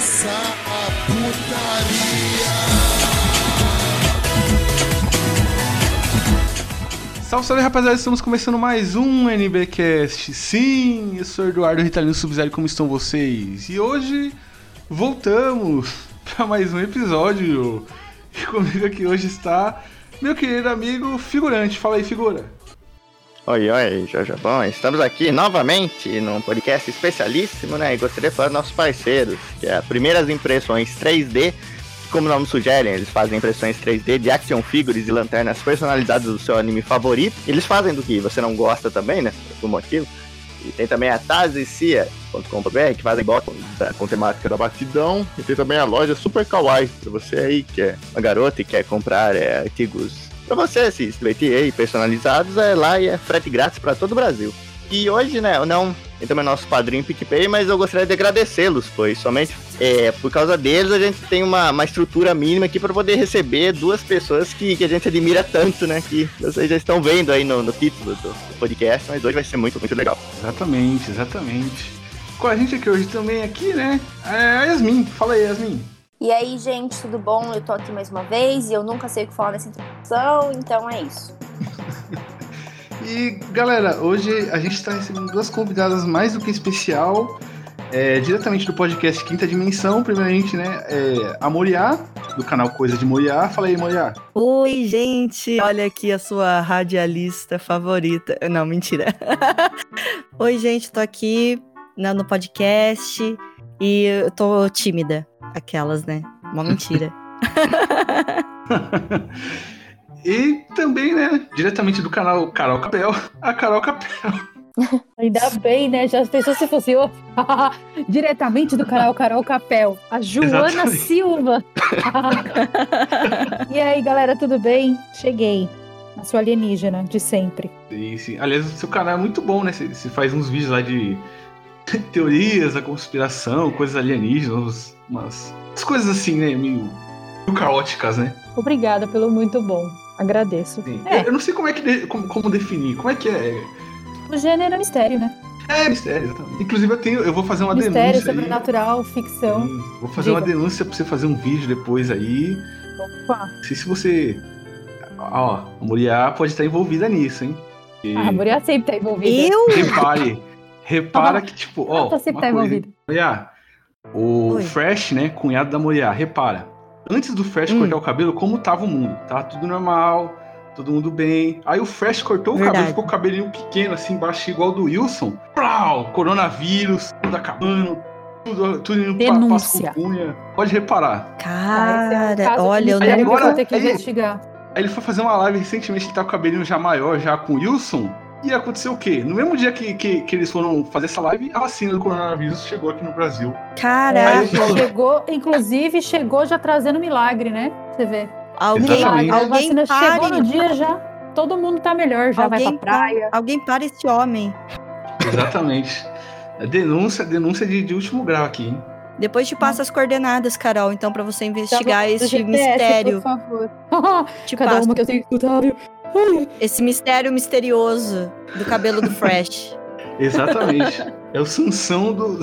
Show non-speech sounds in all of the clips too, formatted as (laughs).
começar a putaria. Salve, salve rapaziada, estamos começando mais um NBcast. Sim, eu sou Eduardo Ritalino Subzero, como estão vocês? E hoje voltamos (laughs) para mais um episódio. E comigo aqui hoje está meu querido amigo figurante. Fala aí, figura. Oi, oi, Jojo Bom, estamos aqui novamente num podcast especialíssimo, né? E gostaria de falar dos nossos parceiros, que é Primeiras Impressões 3D, como o nome sugere, eles fazem impressões 3D de action figures e lanternas personalizadas do seu anime favorito. Eles fazem do que você não gosta também, né? Por algum motivo. E tem também a tazicia.com.br, que fazem botões com temática da batidão. E tem também a loja Super Kawaii, pra você aí que é uma garota e quer comprar é, artigos pra você se divertir aí, personalizados, é lá e é frete grátis pra todo o Brasil. E hoje, né, não tem também nosso padrinho PicPay, mas eu gostaria de agradecê-los, pois somente é, por causa deles a gente tem uma, uma estrutura mínima aqui para poder receber duas pessoas que, que a gente admira tanto, né? Que vocês já estão vendo aí no, no título do, do podcast, mas hoje vai ser muito, muito legal. Exatamente, exatamente. Com a gente aqui hoje também, aqui, né? É a Yasmin. Fala aí, Yasmin. E aí, gente, tudo bom? Eu tô aqui mais uma vez e eu nunca sei o que falar nessa introdução, então é isso. (laughs) E galera, hoje a gente está recebendo duas convidadas mais do que especial, é, diretamente do podcast Quinta Dimensão. Primeiramente, né, é, a Moriá, do canal Coisa de Moriá. Fala aí, Moriá. Oi, gente! Olha aqui a sua radialista favorita. Não, mentira. (laughs) Oi, gente, tô aqui no podcast e eu tô tímida. Aquelas, né? Uma mentira. (laughs) e também, né, diretamente do canal Carol Capel, a Carol Capel. (laughs) Ainda bem, né? Já pensou se fosse eu? (laughs) Diretamente do canal Carol Capel, a Joana Exatamente. Silva. e aí, galera, tudo bem? Cheguei. A sua alienígena de sempre. Sim, sim. Aliás, o seu canal é muito bom, né? Você você faz uns vídeos lá de teorias da conspiração, coisas alienígenas, umas, umas coisas assim, né? Meio, meio caóticas, né? Obrigada pelo muito bom. Agradeço. É. Eu, eu não sei como é que de- como, como definir. Como é que é? O gênero é mistério, né? É mistério, exatamente. Inclusive eu tenho, eu vou fazer uma mistério, denúncia. aí. sobrenatural, ficção. Sim, Vou fazer uma Diga. denúncia pra você fazer um vídeo depois aí. Opa. Não sei se você. Ó, a Moriá pode estar envolvida nisso, hein? E Ah, a Muriel sempre tá envolvida. Eu? Repare. Repara que, tipo, ó. Tá sempre tá. Moriá, o Oi. Fresh, né, cunhado da Moriá, repara. Antes do Fresh Hum. cortar o cabelo, como tava o mundo? Tava tudo normal, todo mundo bem. Aí o Fresh cortou o cabelo, Verdade. ficou com o cabelinho pequeno, assim, baixo, igual do Wilson. Plau! Coronavírus, tudo acabando, tudo, tudo indo pra, pra Denúncia. cunha. Pode reparar. Ah, esse é um Cara, olha, eu não. que eu vou agora- ter que aí- investigar. Aí ele foi fazer uma live recentemente, ele tá com o cabelinho já maior, já com o Wilson. E aconteceu o quê? No mesmo dia que, que, que eles foram fazer essa live, a vacina do coronavírus chegou aqui no Brasil. Caraca, Chegou, inclusive, chegou já trazendo milagre, né? Você vê. alguém, Exatamente. A alguém vacina chegou pare, no dia já. Todo mundo tá melhor, já vai alguém, pra praia. pa- alguém para esse homem. Exatamente. É denúncia, denúncia de, de último grau aqui, hein? Depois te passa as coordenadas, Carol, então, pra você investigar esse mistério. Por favor. Te Cada passa uma que eu tenho que escutar? Esse mistério misterioso do cabelo do Fresh. (laughs) Exatamente. é o Sansão do,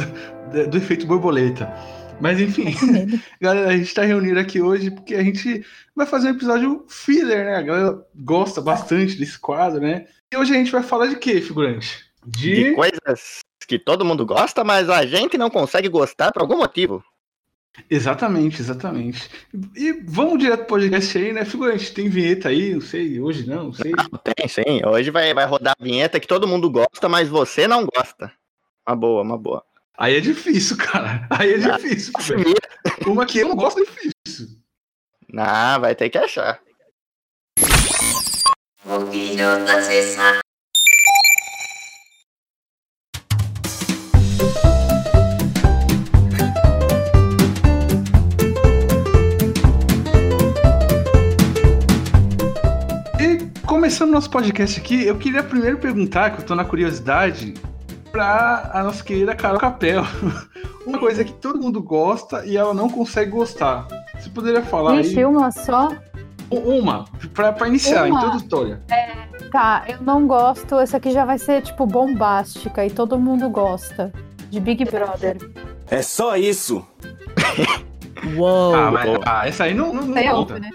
do, efeito borboleta. Mas enfim, medo. (laughs) galera, a gente tá reunido aqui hoje porque a gente vai fazer um episódio filler, né? A galera gosta bastante desse quadro, né? E hoje a gente vai falar de quê, figurante? De coisas que todo mundo gosta, mas a gente não consegue gostar por algum motivo. Exatamente, exatamente. E vamos direto pro podcast aí, né? Figurante, tem vinheta aí, não sei, hoje não, não sei. Tem, sim. Hoje vai, vai rodar a vinheta que todo mundo gosta, mas você não gosta. Uma boa, uma boa. Aí é difícil, cara. Aí é difícil. figurante. Uma que eu não gosto é difícil. Ah, vai ter que achar. E começando nosso podcast aqui, eu queria primeiro perguntar, que eu tô na curiosidade, pra a nossa querida Carol Capel. (laughs) Uma coisa que todo mundo gosta e ela não consegue gostar. Você poderia falar Vixe, aí? uma só. Uma, pra, pra iniciar Uma. introdutória. Tá, eu não gosto. Essa aqui já vai ser, tipo, bombástica e todo mundo gosta. de Big Brother. É só isso. (laughs) Uou. Ah, mas ah, essa aí não, não, não É conta. né?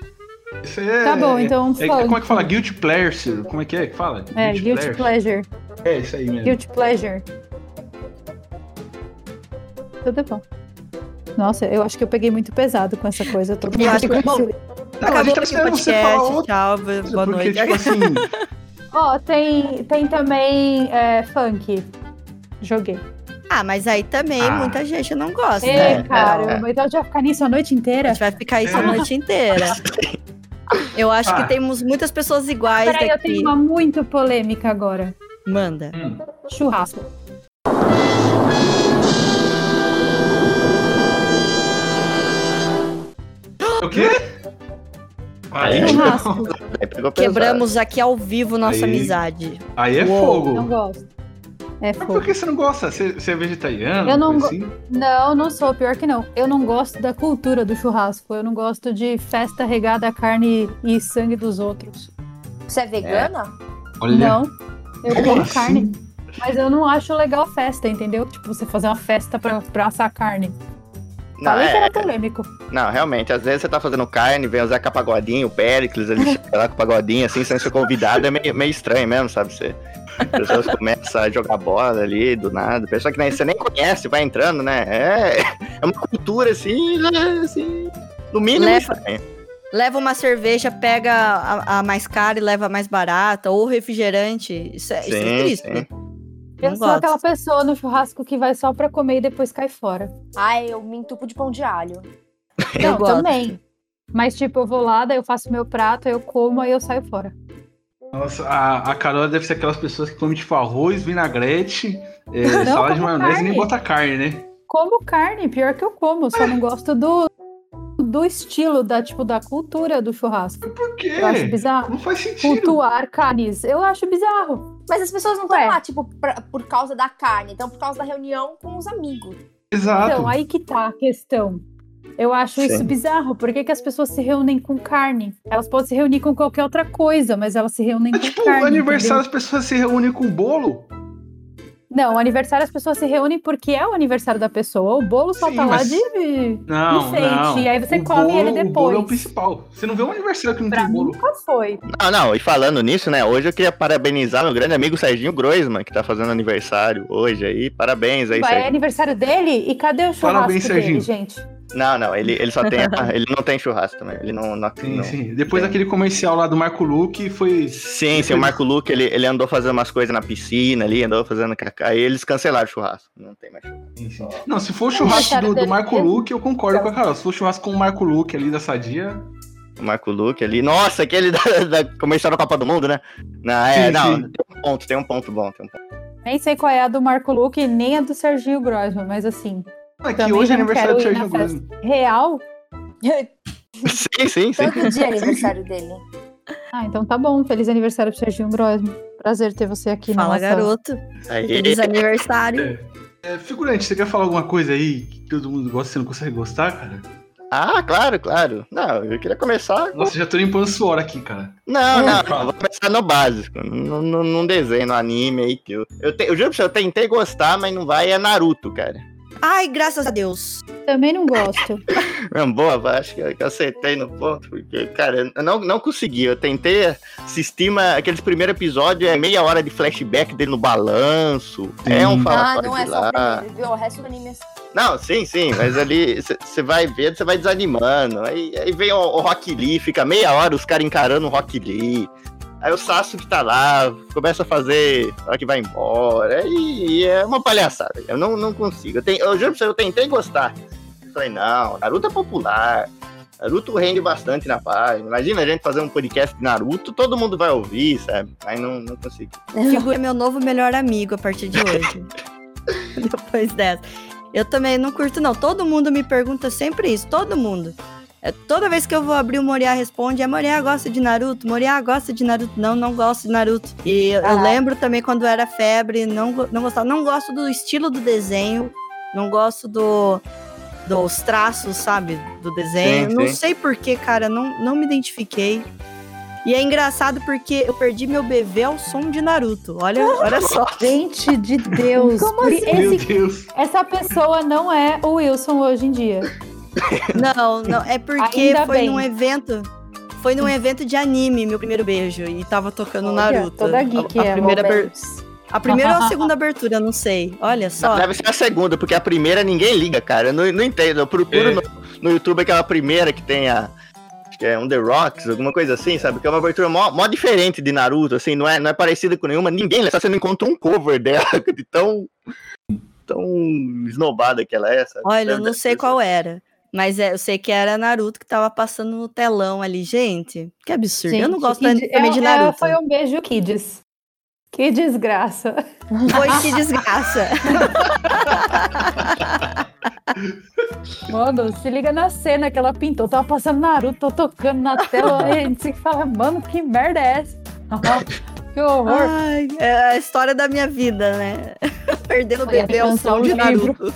Isso é, Tá bom, então é, funk. Como é que fala? Guilty pleasure? Como é que é que fala? É, Guilty Pleasure. É, isso aí mesmo. Guilty Pleasure. Tudo bom. Nossa, eu acho que eu peguei muito pesado com essa coisa. Todo mundo Eu acho que- bom, a Acabou gente tá aqui o esperando você falar podcast. Tchau, boa Porque, noite. tipo assim, (laughs) Ó, tem, tem também é, funk. Joguei. Ah, mas aí também Ah. muita gente não gosta, Ei, né? cara, então a gente vai ficar nisso a noite A inteira? gente vai ficar isso a É. noite inteira. (laughs) Eu acho Ah. que temos muitas pessoas iguais Peraí, eu aqui. tenho uma muito polêmica agora. Manda. hum, Churrasco. o quê? Aí, Churrasco. Aí. Quebramos aqui ao vivo nossa Aí. amizade. aí é Uou. Não fogo. gosto. É Mas por que você não gosta? Você, você é vegetariano? Eu não assim? Não, não sou. Pior que não. Eu não gosto da cultura do churrasco. Eu não gosto de festa regada a carne e sangue dos outros. Você é vegana? Olha, Não. Eu Como assim? carne. Mas eu não acho legal festa, entendeu? Tipo, você fazer uma festa pra, pra assar carne. Não, Falei que é, era polêmico. não, realmente, às vezes você tá fazendo carne, vem o Zeca Pagodinho, o Péricles, ele chega (laughs) lá com o Pagodinho, assim, sem ser convidado, é meio, meio estranho mesmo, sabe? Você, as pessoas começam a jogar bola ali, do nada, pessoa que nem, você nem conhece, vai entrando, né? É, é uma cultura, assim, né, assim, no mínimo Leva- estranho. Leva uma cerveja, pega a, a mais cara e leva a mais barata, ou refrigerante. Isso é, isso é Sim, triste. sim. Eu Não sou gosto. aquela pessoa no churrasco que vai só pra comer e depois cai fora. Ai, eu me entupo de pão de alho. Eu não, também. Mas, tipo, eu vou lá, daí eu faço meu prato, eu como, aí eu saio fora. Nossa, a, a Carol deve ser aquelas pessoas que comem tipo arroz, vinagrete, é, Não, salada de maionese e nem carne. bota carne, né? Como carne, pior que eu como, só não gosto do, do estilo, da, tipo, da cultura do churrasco. Por quê? Eu acho bizarro. Não faz sentido. Cultuar carnes. Eu acho bizarro. Mas as pessoas não estão Ué. lá, tipo, pra- por causa da carne, então por causa da reunião com os amigos. Exato. Então, aí que tá a questão. Eu acho Sim. isso bizarro. Por que, que as pessoas se reúnem com carne? Elas podem se reunir com qualquer outra coisa, mas elas se reúnem É com tipo, carne. o aniversário entendeu? as pessoas se reúnem com bolo. Não, o aniversário as pessoas se reúnem porque é o aniversário da pessoa. O bolo só Sim, tá lá mas- de. Não, Enfeite, não. e aí você O come bolo- ele O bolo é o depois. principal. Você não vê um aniversário que não Pra tem mim bolo. nunca foi. Não, não, e falando nisso, né, hoje eu queria parabenizar meu grande amigo Serginho Groisman, que tá fazendo aniversário hoje aí, parabéns aí, Vai, é Serginho. aniversário dele? E cadê o churrasco Parabéns, dele, Serginho. gente? Não, não, ele, ele só tem, (laughs) ele não tem churrasco também, ele não... não, Sim, não- sim. Depois tem. daquele comercial lá do Marco Luque, foi. Sim, sim, o Marco Luque, ele, ele andou fazendo umas coisas na piscina ali, andou fazendo cacá, aí eles cancelaram o churrasco, não tem mais churrasco. Sim, sim. Não, se for o churrasco do, do Marco? Luque, eu concordo com a Carol. Se for o churrasco com o Marco Luque ali da Sadia. O Marco Luque ali, nossa, aquele da, da comercial da Copa do Mundo, né? Não, é, Sim, não, sim. tem um ponto, tem um ponto bom, tem um ponto. Nem sei qual é a do Marco Luque, nem a do Serginho Grossman, mas assim, é que Também hoje é aniversário do quero ir Sérgio na Grosso. real. (laughs) Sim, sim, sim. Todo dia é aniversário dele. Ah, então tá bom. Feliz aniversário pro Serginho Grossman. Prazer ter você aqui Fala, nossa... garoto. Aí, Feliz aniversário. É, figurante, você quer falar alguma coisa aí que todo mundo gosta e você não consegue gostar, cara? Ah, claro, claro. Não, eu queria começar com Nossa, já tô limpando suor aqui, cara. Não, não, não, vou começar no básico, no, num desenho, no anime aí que eu. Eu, te, eu juro pra você, eu tentei gostar, mas não vai, é Naruto, cara. Ai, graças a Deus. Também não gosto. (laughs) Não, boa, acho que eu acertei no ponto, porque, cara, eu não, não consegui. Eu tentei assistir uma, aqueles primeiros episódios, é meia hora de flashback dele no balanço. É um Sim. fala Ah, fora não de é só primeiro, viu? O resto do anime é Não, sim, sim, mas ali você vai vendo, você vai desanimando. Aí, aí vem o, o Rock Lee, fica meia hora os caras encarando o Rock Lee. Aí o Sasuke tá lá, começa a fazer, hora que vai embora. E, é uma palhaçada. Eu não, não consigo. Eu, tenho, eu juro pra você, eu tentei gostar. Eu falei, não, Naruto é popular. Naruto rende bastante na página. Imagina a gente fazer um podcast de Naruto, todo mundo vai ouvir, sabe? Aí não, não consigo. Figura é meu novo melhor amigo a partir de hoje. (laughs) Depois dessa. Eu também não curto, não. Todo mundo me pergunta sempre isso. Todo mundo. É, toda vez que eu vou abrir o Moriá responde, é Moriá gosta de Naruto, Moriá gosta de Naruto. Não, não gosto de Naruto. E eu, eu Ah. lembro também quando era febre, não, não gostava. Não gosto do estilo do desenho, não gosto do dos traços, sabe? Do desenho. Sim, não sim. sei porquê, cara, não, não me identifiquei. E é engraçado porque eu perdi meu bebê ao som de Naruto. Olha, (laughs) olha só. Gente de Deus. Como assim? Meu esse- Deus. essa pessoa não é o Wilson hoje em dia. Não, não, é porque Ainda foi bem. num evento. Foi num evento de anime, meu primeiro beijo. E tava tocando Olha, Naruto. toda geek a, a é, primeira aber- a primeira ou a segunda abertura, não sei. Olha só. Deve ser a segunda, porque a primeira ninguém liga, cara. Eu não, não entendo. Eu procuro É. no, no YouTube aquela primeira que tem a. Acho que é On The Rocks, alguma coisa assim, sabe? Que é uma abertura mó, mó diferente de Naruto, assim, não é, não é parecida com nenhuma. Ninguém, só você não encontra um cover dela, (laughs) de tão. tão esnobada que ela é, sabe? Olha, eu não sei qual é. Mas é, eu sei que era Naruto que tava passando no telão ali. Gente, que absurdo. eu não Gente, gosto que- também de é- é- Naruto. Foi um beijo Kids. Que desgraça. Foi que desgraça. (laughs) Mano, se liga na cena que ela pintou. Tava passando Naruto, tô tocando na tela. e (laughs) a gente se fala, mano, que merda é essa? que horror. Ai, é a história da minha vida, né? (laughs) Perdendo o bebê ao som de livro. Naruto.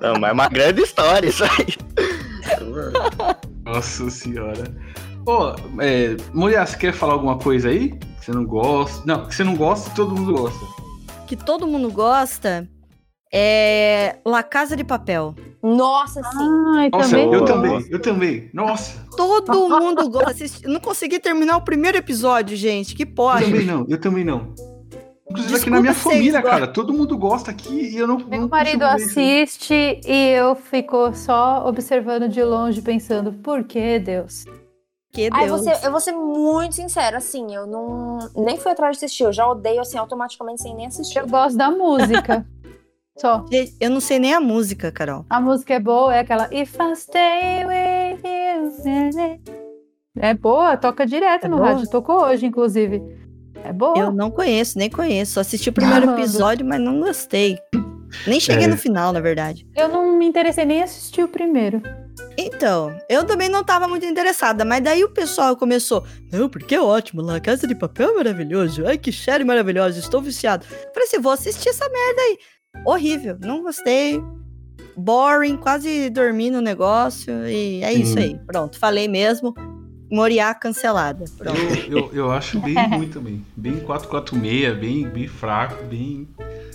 Não, mas é uma grande história isso aí. (laughs) Nossa senhora. Ô, é, mulher, você quer falar alguma coisa aí? Que você não gosta? Não, que você não gosta, todo mundo gosta. Que todo mundo gosta é La Casa de Papel. Nossa, sim. Ai, Nossa, também. eu gosto. também, eu também. Nossa, Todo mundo gosta. Não consegui terminar o primeiro episódio, gente. Que eu pode. também não, eu também não. Inclusive aqui Desculpa na minha família, gostam. cara, todo mundo gosta aqui e eu não. Meu não marido isso. assiste e eu fico só observando de longe, pensando, por que Deus? Que Ai, Deus. você, eu vou ser muito sincera, assim, eu não. Nem fui atrás de assistir, eu já odeio assim automaticamente sem nem assistir. Eu gosto da música. (laughs) Só. Eu não sei nem a música, Carol. A música é boa, é aquela If I stay with you. É boa, toca direto É no boa? rádio. Tocou hoje, inclusive. É boa. Eu não conheço, nem conheço. Só assisti o primeiro episódio, mas não gostei. Nem cheguei É. no final, na verdade. Eu não me interessei nem em assistir o primeiro. Então, eu também não tava muito interessada, mas daí o pessoal começou. Não, porque é ótimo, lá Casa de Papel é maravilhoso. Ai, que série maravilhosa, estou viciado. Falei assim, vou assistir essa merda aí. Horrível, não gostei. Boring, quase dormi no negócio. E é isso Sim. aí. Pronto, falei mesmo. Moriá cancelada. Pronto. Eu, eu, eu acho bem (laughs) ruim também. Bem 446, bem, bem fraco, bem.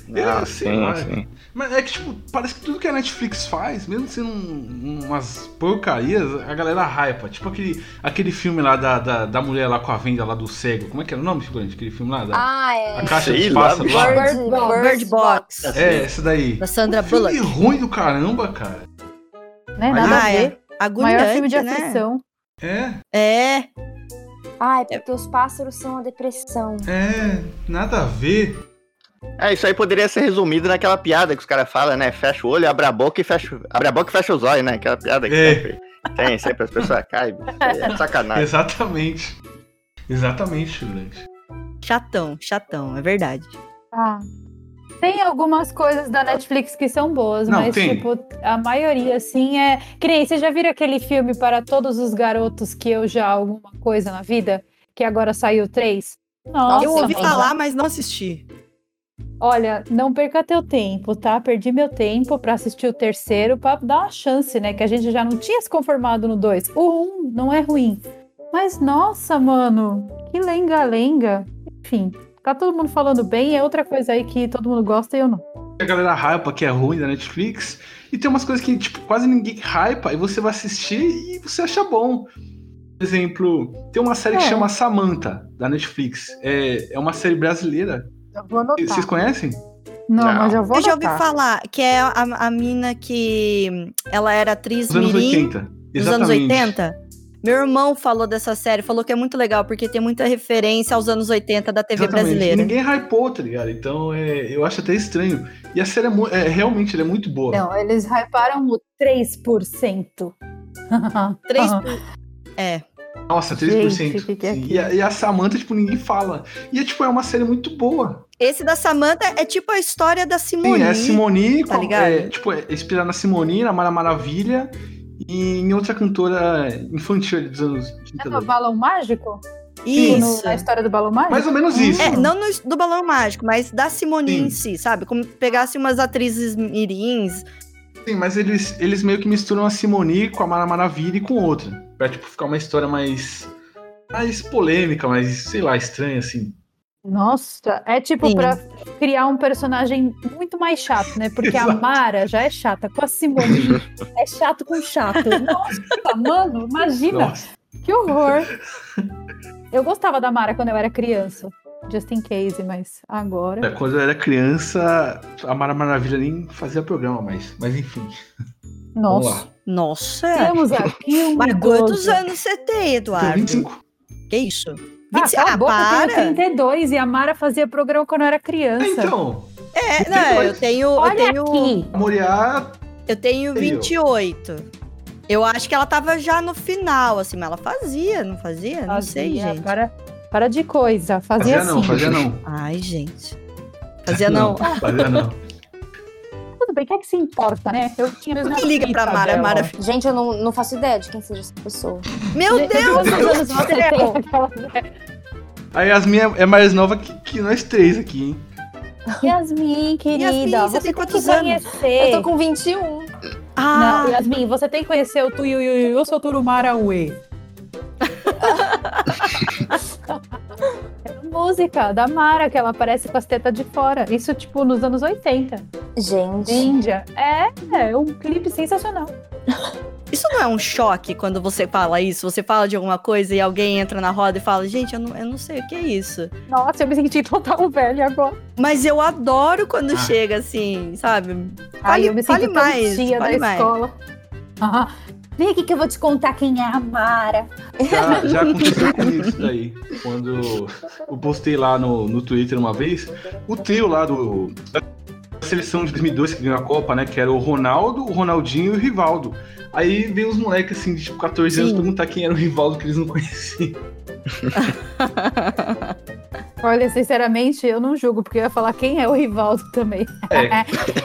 Não, Eu sei sim, lá. sim. Mas é que, tipo, parece que tudo que a Netflix faz, mesmo sendo um- umas porcarias, a galera hypa. Tipo aquele, aquele filme lá da, da, da mulher lá com a venda lá do cego. Como é que era o nome, figurante? Aquele filme lá? Da, Ah, é. a caixa Sei de lá, pássaros lá. Bird, Box. Bird Box, É, essa daí. da Sandra Um filme Bullock. ruim do caramba, cara. Né? Mas- Nada Ah, a é. Agoniante, Maior filme de né? aflição. É, É, Ai, porque os pássaros são a depressão. é, nada a ver. É, isso aí poderia ser resumido naquela piada que os caras falam, né? Fecha o olho, abre a boca e fecha, abre a boca e fecha os olhos, né? Aquela piada que É. sempre tem, sempre as pessoas caem. É sacanagem. Exatamente. Exatamente, figurante. chatão, chatão, é verdade. Ah. Tem algumas coisas da Netflix que são boas, Não, mas, tem. tipo, a maioria, assim, é. Que nem, vocês já viram aquele filme para todos os garotos que eu já alguma coisa na vida? Que agora saiu três? Nossa, eu ouvi mano. falar, mas não assisti. Olha, não perca teu tempo, tá? Perdi meu tempo pra assistir o terceiro, pra dar uma chance, né? Que a gente já não tinha se conformado no dois. O um não é ruim. Mas, nossa, mano, que lenga-lenga. Enfim, tá todo mundo falando bem, é outra coisa aí que todo mundo gosta e eu não. A galera hypa que é ruim da Netflix. E tem umas coisas que, tipo, quase ninguém hypa. E você vai assistir e você acha bom. Por exemplo, tem uma série que É. chama Samantha, da Netflix. É, é uma série brasileira. Eu vou anotar. Vocês conhecem? Não, Não. mas eu vou Eu já ouvi falar que é a, a mina que ela era atriz Dos anos mirim 80. dos anos 80. Meu irmão falou dessa série, falou que é muito legal, porque tem muita referência aos anos 80 da TV Exatamente. Brasileira. ninguém hypou, tá ligado? Então é, eu acho até estranho. E a série é, é, realmente ela é muito boa. Não, eles hyparam o 3%. Três (laughs) (laughs) É, Nossa, 3%. Gente, que que é e, a, e a Samantha, tipo, ninguém fala. E é, tipo, é uma série muito boa. esse da Samantha é tipo a história da Simone. Sim, é Simone, tá com- ligado? é, tipo, é inspirada na Simone, na Mara Maravilha e em outra cantora infantil dos anos É 30. no Balão Mágico? Isso. No- na história do Balão Mágico? Mais ou menos isso. É, não no, do Balão Mágico, mas da Simone Sim. em si, sabe? Como pegasse umas atrizes mirins. Sim, mas eles, eles meio que misturam a Simone com a Mara Maravilha e com outra. Pra, tipo, ficar uma história mais. mais polêmica, mais, sei lá, estranha, assim. Nossa, é tipo Sim. pra criar um personagem muito mais chato, né? Porque a Exato. Mara já é chata, com a Simone (laughs) é chato com chato. Nossa, mano, imagina, Nossa. que horror. Eu gostava da Mara quando eu era criança, just in case, mas agora. É, Quando eu era criança, a Mara Maravilha nem fazia programa mais. Mas enfim, Nossa. Nossa. temos aqui um Mas quantos anos você tem, Tem Eduardo? 25. Que isso? Ah, 25? cala a Ah, boca, eu para. tenho 32 e a Mara fazia programa quando eu era criança. Então, É, não, eu tenho, eu Olha tenho, aqui. a Moriá eu tenho Aí, ó. 28. Eu acho que ela tava já no final, assim, mas ela fazia, não fazia? Não sei, Fazia, gente. Para, para de coisa, fazia, fazia assim. não, fazia não. Ai, gente. Fazia não. Fazia não. (laughs) Tudo bem, o que é que se importa, né? Eu tinha mesmo Quem liga pra Mara? Mara Gente, eu não, não faço ideia de quem seja essa pessoa. Meu Deus Quantos anos do você tem? Aquela- A Yasmin é é mais nova que, que nós três aqui, hein? Yasmin, querida, Yasmin, você você, tem tem quantos que anos? conhecer. Eu tô com 21. Ah, Não, Yasmin, você tem que conhecer o Tuiu eu sou Turumara Uê. (laughs) Música da Mara, que ela aparece com as tetas de fora. Isso, tipo, nos anos 80. Gente. Índia. É, é um clipe sensacional. (laughs) isso não é um choque quando você fala isso? Você fala de alguma coisa e alguém entra na roda e fala, gente, eu não, eu não sei o que é isso. Nossa, eu me senti total velha agora. Mas eu adoro quando Ah. chega assim, sabe? Ai, Fale- eu me fale sinto mais, tia da fale mais. escola. Ah, vem aqui que eu vou te contar quem é a Mara. Já, já aconteceu comigo isso daí. Quando eu postei lá no, no Twitter uma vez, o trio lá do. Da seleção de 2002 que ganhou a Copa, né? Que era o Ronaldo, o Ronaldinho e o Rivaldo. Aí veio os moleques assim, de tipo 14 anos, Sim. perguntar quem era o Rivaldo que eles não (laughs) conheciam. (laughs) Olha, sinceramente, eu não julgo, porque eu ia falar quem é o Rivaldo também. É.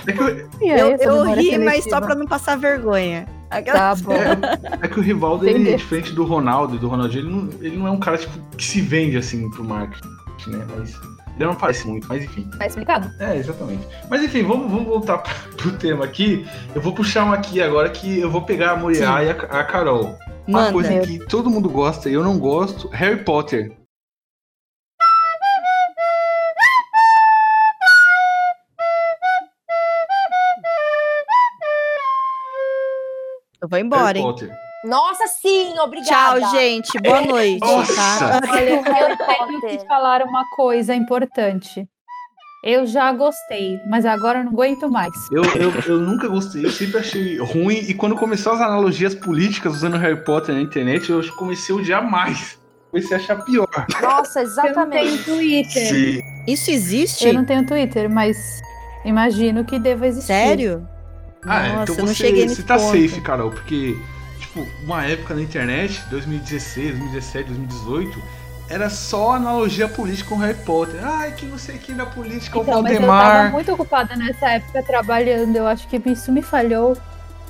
(laughs) É Eu, eu memória rí, mas seletiva? só pra não passar vergonha. Aquela- Tá bom. é, é que o Rivaldo, ele, Entendi. diferente do Ronaldo e do Ronaldinho, ele não, ele não é um cara tipo, que se vende assim pro marketing, né? Mas ele não parece muito, mas enfim. Tá explicado? É, exatamente. Mas enfim, vamos, vamos voltar (laughs) pro tema aqui. Eu vou puxar um aqui agora que eu vou pegar a Moriá e a, a Carol. Uma Manda. coisa que todo mundo gosta e eu não gosto, Harry Potter. Eu vou embora, Harry hein? Potter. Nossa, sim, obrigada. Tchau, gente. Boa (laughs) noite. Nossa. Tá? Olha, eu que Potter. te falar uma coisa importante. Eu já gostei, mas agora eu não aguento mais. Eu, eu, eu nunca gostei, eu sempre achei ruim. E quando começou as analogias políticas usando Harry Potter na internet, eu comecei a odiar mais. Comecei a achar pior. Nossa, (laughs) Eu não tenho exatamente. Twitter. Sim. Isso existe? Eu não tenho Twitter, mas imagino que deva existir. Sério? Ah, Nossa, então eu não você, cheguei nesse você tá ponto. safe, Carol, porque, tipo, uma época na internet, 2016, 2017, 2018, era só analogia política com Harry Potter. Ai, que não sei quem da política, o Então, mas eu tava Valdemar. muito ocupada nessa época trabalhando. Eu acho que isso me falhou.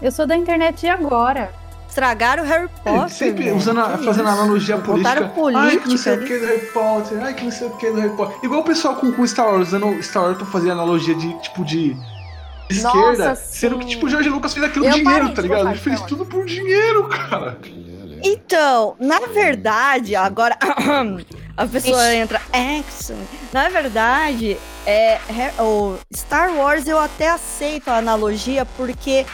Eu sou da internet de agora. Estragaram o Harry É, Potter. sempre velho. usando, a- Que fazendo isso? analogia política. Botaram Ai, que não sei o política que do Harry Potter. Ai, que não sei o que do Harry Potter. Igual o pessoal com, com Star Wars, usando Star Wars pra fazer analogia de, tipo, de esquerda. Sendo sim. que, tipo, o George Lucas fez aquilo Eu dinheiro, parei tá ligado? Ele fez tudo por dinheiro, cara. Então, na verdade, agora (clears throat) a pessoa Ixi. entra. Action. Na verdade, é, o Star Wars eu até aceito a analogia, porque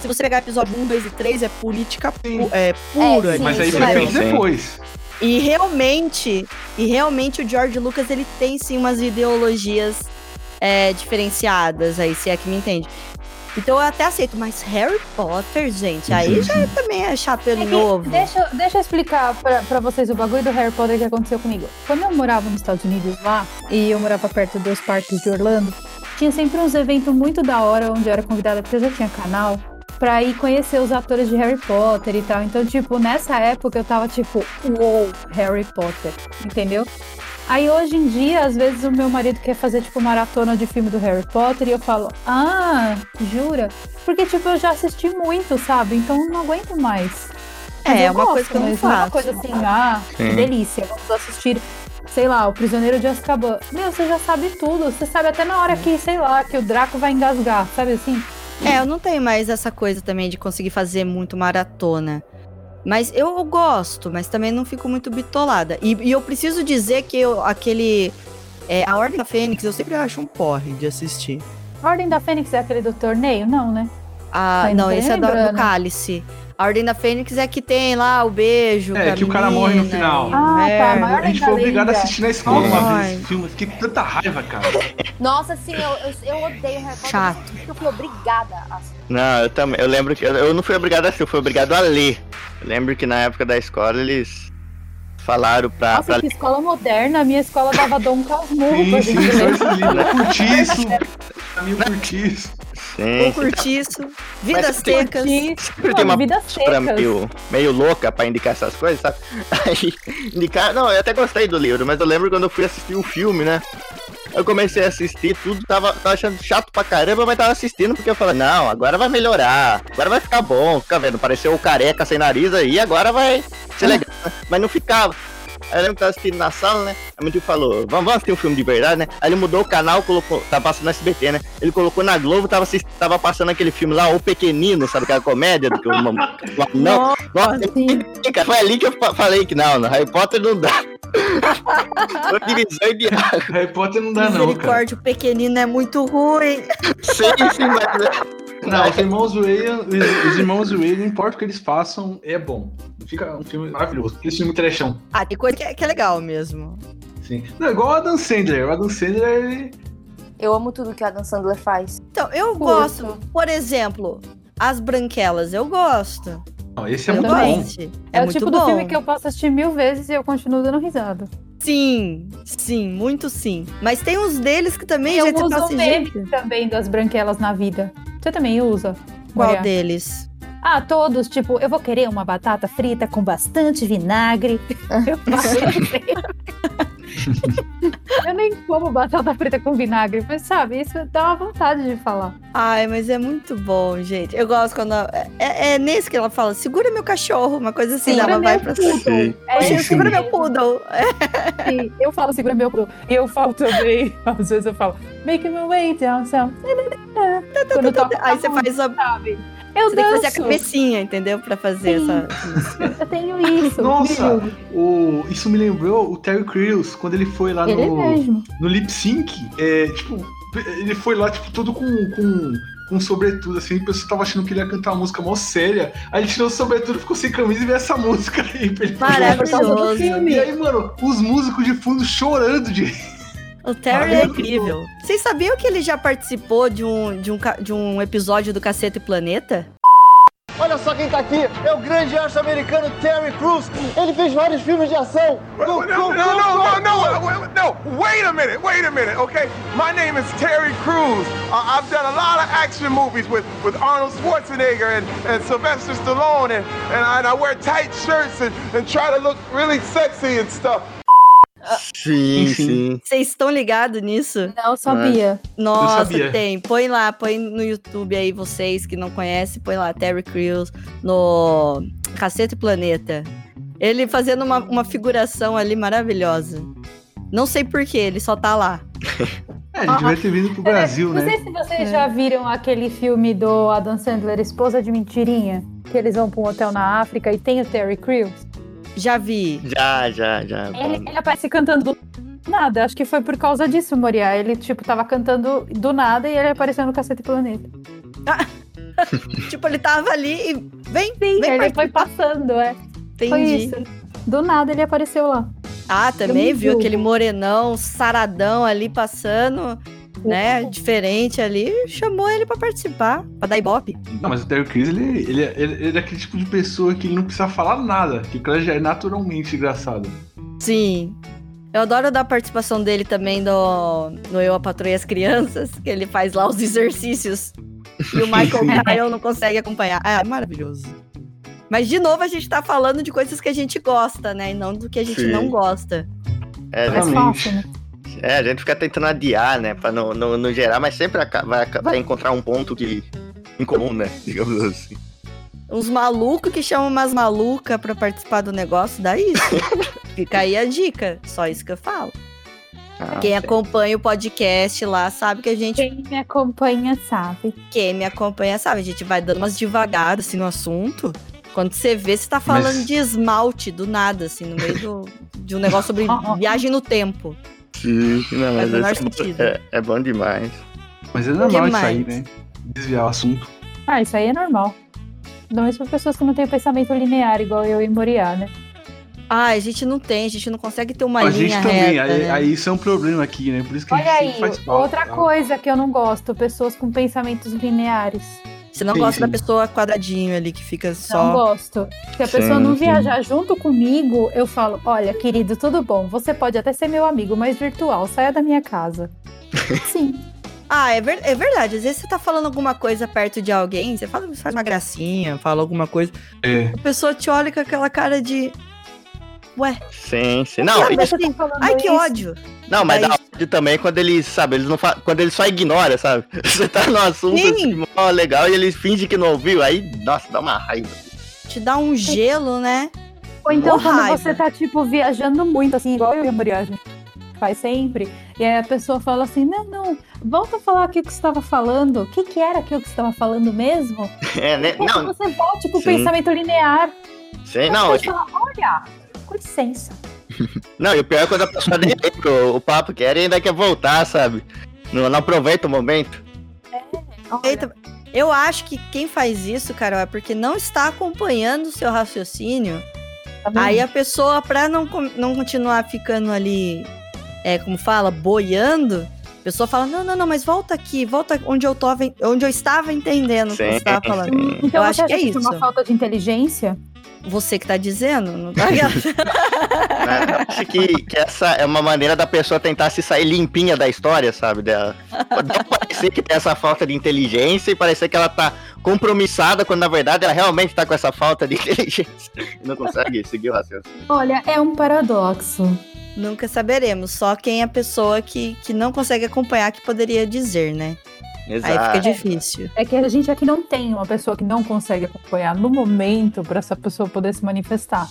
se você pegar episódio 1, 2 e 3, é política pu- é, pura. É, sim, Mas aí sim, foi sim. feito depois. E realmente, e realmente o George Lucas ele tem sim umas ideologias é, diferenciadas aí, se é que me entende. Então eu até aceito, mas Harry Potter, gente, aí já é- também é É que- novo. Deixa, deixa eu explicar pra, pra vocês o bagulho do Harry Potter que aconteceu comigo. Quando eu morava nos Estados Unidos lá, e eu morava perto dos parques de Orlando, tinha sempre uns eventos muito da hora onde eu era convidada, porque eu já tinha canal, pra ir conhecer os atores de Harry Potter e tal. Então, tipo, nessa época eu tava tipo, uou, Harry Potter, entendeu? Aí hoje em dia, às vezes o meu marido quer fazer, tipo, maratona de filme do Harry Potter e eu falo, ah, jura? Porque, tipo, eu já assisti muito, sabe? Então eu não aguento mais. Mas É, eu uma gosto, coisa que eu não não é uma faço. coisa assim, ah, que delícia, vamos assistir, sei lá, O Prisioneiro de Azkaban. Meu, você já sabe tudo, você sabe até na hora que, sei lá, que o Draco vai engasgar, sabe assim? É, eu não tenho mais essa coisa também de conseguir fazer muito maratona. Mas eu gosto, mas também não fico muito bitolada. E, e eu preciso dizer que eu- aquele. é, a Ordem da Fênix eu sempre acho um porre de assistir. Ordem da Fênix é aquele do torneio? Não, né? Ah, Mas não, esse é do lembrando. Cálice. A Ordem da Fênix é que tem lá o beijo. É, com a que o cara morre no final. Ah, tá, merda. maior- A gente foi obrigado a assistir na escola uma vez esse filme. Fiquei com tanta raiva, cara. Nossa, sim, eu, eu, eu odeio Harry Potter. Chato. porque Eu fui obrigada a assistir. Não, eu também. Eu lembro que. Eu, eu não fui obrigado a assistir, eu fui obrigado a ler. Eu lembro que na época da escola eles falaram pra. Nossa, pra que escola moderna. A minha escola dava Dom Casmurro Sim, pra sim, gente só ler. esse livro. Eu curti isso. Pra mim, eu curti isso. Sim, O Curtiço. Vidas tem- secas. Sempre tem uma professora secas. meio, meio louca pra indicar essas coisas, sabe? (laughs) Aí, indicar. Não, eu até gostei do livro, mas eu lembro quando eu fui assistir o filme, né? Eu comecei a assistir, tudo tava, tava achando chato pra caramba, mas tava assistindo porque eu falei, não, agora vai melhorar, agora vai ficar bom, fica vendo, pareceu o careca sem nariz aí, agora vai ser legal, né? mas não ficava. Aí eu lembro que tava assistindo na sala, né? A meu tio falou, vamos, vamos assistir um filme de verdade, né? Aí ele mudou o canal, colocou, tava passando no SBT, né? Ele colocou na Globo, tava, assistindo, tava passando aquele filme lá, O Pequenino, sabe aquela comédia do que o (laughs) não, nossa, cara, foi ali que eu fa- falei que não, no Harry Potter não dá. (laughs) Foi divisor de água. Harry Potter não dá, não. Misericórdia, o pequenino é muito ruim. Sim, sim, mas. Não, (laughs) os irmãos Wayne, os, os irmãos Wayne, não importa o que eles façam, é bom. Fica um filme maravilhoso. Aquele filme trechão. Ah, tem coisa que é, que é legal mesmo. Sim. Não, igual o Adam Sandler. O Adam Sandler, ele... Eu amo tudo que a Dan Sandler faz. Então, eu Curto. gosto, por exemplo, As Branquelas, eu gosto. Não, esse é Eu muito também. bom. Goste. É, o tipo bom. do filme que eu posso assistir mil vezes e eu continuo dando risada. Sim, sim, muito sim. Mas tem uns deles que também Eu já você uso fala meme gente, também das branquelas na vida. Você também usa? qual Maria? deles? Ah, todos, tipo, eu vou querer uma batata frita com bastante vinagre. (laughs) (laughs) Eu nem como batata frita com vinagre, mas sabe, isso dá uma vontade de falar. Ai, mas é muito bom, gente. Eu gosto quando. ela- É, é nesse que ela fala: segura meu cachorro, uma coisa assim. Segura ela vai pra. Sim. É Sim. Segura meu poodle. É, (laughs) Sim, Eu falo segura meu poodle. E eu falo também, às vezes eu falo, make my way down south. Quando toca Aí você faz a. sabe? Eu Você tem que fazer a danço. cabecinha, entendeu? Pra fazer Sim. essa. Eu tenho isso. Nossa, o, isso me lembrou o Terry Crews, quando ele foi lá Ele no, mesmo. no lip sync. É, tipo, ele foi lá, tipo, todo com, com, com sobretudo, assim, o pessoal tava achando que ele ia cantar uma música mó séria. Aí ele tirou o sobretudo, ficou sem camisa e veio essa música aí pra ele Maravilhoso. E aí, mano, os músicos de fundo chorando de. O Terry é incrível. Vocês sabiam que ele já participou de um, de um, de um episódio do Cacete Planeta? Olha só quem tá aqui, é o grande arte americano Terry Crews. Ele fez vários filmes de ação. Go, no, go. no, no, no, wait a minute, wait a minute, okay? My name is Terry Crews. Uh, I've done a lot of action movies with, with Arnold Schwarzenegger and, and Sylvester Stallone, and, and, I, and I wear tight shirts and, and try to look really sexy and stuff. Sim, Enfim. sim. Vocês estão ligados nisso? Não sabia. Nossa, sabia. tem. Põe lá, põe no YouTube aí, vocês que não conhecem, põe lá Terry Crews no Cacete Planeta. Ele fazendo uma, uma figuração ali maravilhosa. Não sei porquê, ele só tá lá. (laughs) É, ele devia ter vindo pro Brasil, Não né? sei se vocês É. já viram aquele filme do Adam Sandler, Esposa de Mentirinha, que eles vão pra um hotel na África e tem o Terry Crews. Já vi. Já, já, já. Ele, ele aparece cantando do nada. Acho que foi por causa disso, Moria. Ele, tipo, tava cantando do nada e ele apareceu no Cacete Planeta. (laughs) tipo, ele tava ali e. Vem, Sim, vem ele foi passando, é. Foi Entendi. isso. Do nada ele apareceu lá. Ah, também viu aquele morenão saradão ali passando, né? Diferente ali. Chamou ele pra participar, pra dar ibope. Não, mas o Terry Crews, ele, ele, ele, ele é aquele tipo de pessoa que ele não precisa falar nada, que o já é naturalmente engraçado. Sim. Eu adoro dar a participação dele também no, no Eu, a Patroa e as Crianças, que ele faz lá os exercícios. E o Michael (laughs) Kyle não consegue acompanhar. Ah, é maravilhoso. Mas, de novo, a gente tá falando de coisas que a gente gosta, né? E não do que a gente Sim. não gosta. É, Mais Exatamente. fácil, né? É, a gente fica tentando adiar, né? Pra não, não, não gerar, mas sempre vai, vai encontrar um ponto que. em comum, né? (laughs) Digamos assim. Uns malucos que chamam umas malucas pra participar do negócio, dá isso. (laughs) Fica aí a dica. Só isso que eu falo. Ah, Quem sim. acompanha o podcast lá sabe que a gente. Quem me acompanha sabe. Quem me acompanha sabe, a gente vai dando umas devagadas assim no assunto. Quando você vê, você tá falando Mas- de esmalte do nada, assim, no meio do- de um negócio sobre (laughs) viagem no tempo. Sim, não, mas é é, é bom demais. Mas é normal isso aí, né? Desviar o assunto. Ah, isso aí é normal. Não, isso para pessoas que não têm pensamento linear, igual eu e Moriá, né? Ah, a gente não tem, a gente não consegue ter uma a linha gente também, reta, aí, né? aí isso é um problema aqui, né? Por isso que a Olha gente aí, faz pauta. outra coisa que eu não gosto, pessoas com pensamentos lineares. Você não Sim, gosta sim. da pessoa quadradinho ali que fica Não só. gosto. Se a Sim, pessoa não sim. viajar junto comigo, eu falo: olha, querido, tudo bom. Você pode até ser meu amigo, mas virtual, saia da minha casa. (laughs) Sim. Ah, é, ver- é verdade. Às vezes você tá falando alguma coisa perto de alguém, você fala, faz uma gracinha, fala alguma coisa. É. A pessoa te olha com aquela cara de. Ué, Sim, sim. Não, assim, falando ai que isso? ódio. não mas daí- dá ódio também quando eles, sabe, eles não fa... quando eles só ignoram, sabe? (laughs) Você tá no assunto Sim. assim, ó, legal, e eles fingem que não ouviu, aí, nossa, dá uma raiva. Te dá um gelo, né? Ou então Mó quando raiva. você tá, tipo, viajando muito, assim, igual eu e a Maria, a gente faz sempre. E aí a pessoa fala assim, não, não, volta a falar aquilo que você estava falando. O que que era aquilo que você estava falando mesmo? (laughs) É, né? Que Não, você volte pro Sim. pensamento linear. sim, Não, não, você fala, olha, com licença. (laughs) não, e o pior é quando a pessoa nem lembra o, papo quer e ainda quer voltar, sabe? Não, não aproveita o momento. Olha, Eita, Eu acho que quem faz isso, Carol, é porque não está acompanhando o seu raciocínio. tá? Aí a pessoa, pra não, não continuar ficando ali, é, como fala, boiando, a pessoa fala: não, não, não, mas volta aqui, volta onde eu, tô, onde eu estava entendendo o que você estava falando. sim. Então eu acho que é isso isso. uma falta de inteligência? Você que tá dizendo, não tá? (laughs) Eu acho que, que essa é uma maneira da pessoa tentar se sair limpinha da história, sabe? Dela. Pode parecer que tem essa falta de inteligência e parecer que ela tá compromissada, quando na verdade ela realmente tá com essa falta de (laughs) inteligência não consegue seguir o raciocínio. Olha, é um paradoxo. Nunca saberemos. Só quem é a pessoa que, que não consegue acompanhar que poderia dizer, né? Aí fica Exato. difícil. É que a gente aqui não tem uma pessoa que não consegue acompanhar no momento pra essa pessoa poder se manifestar.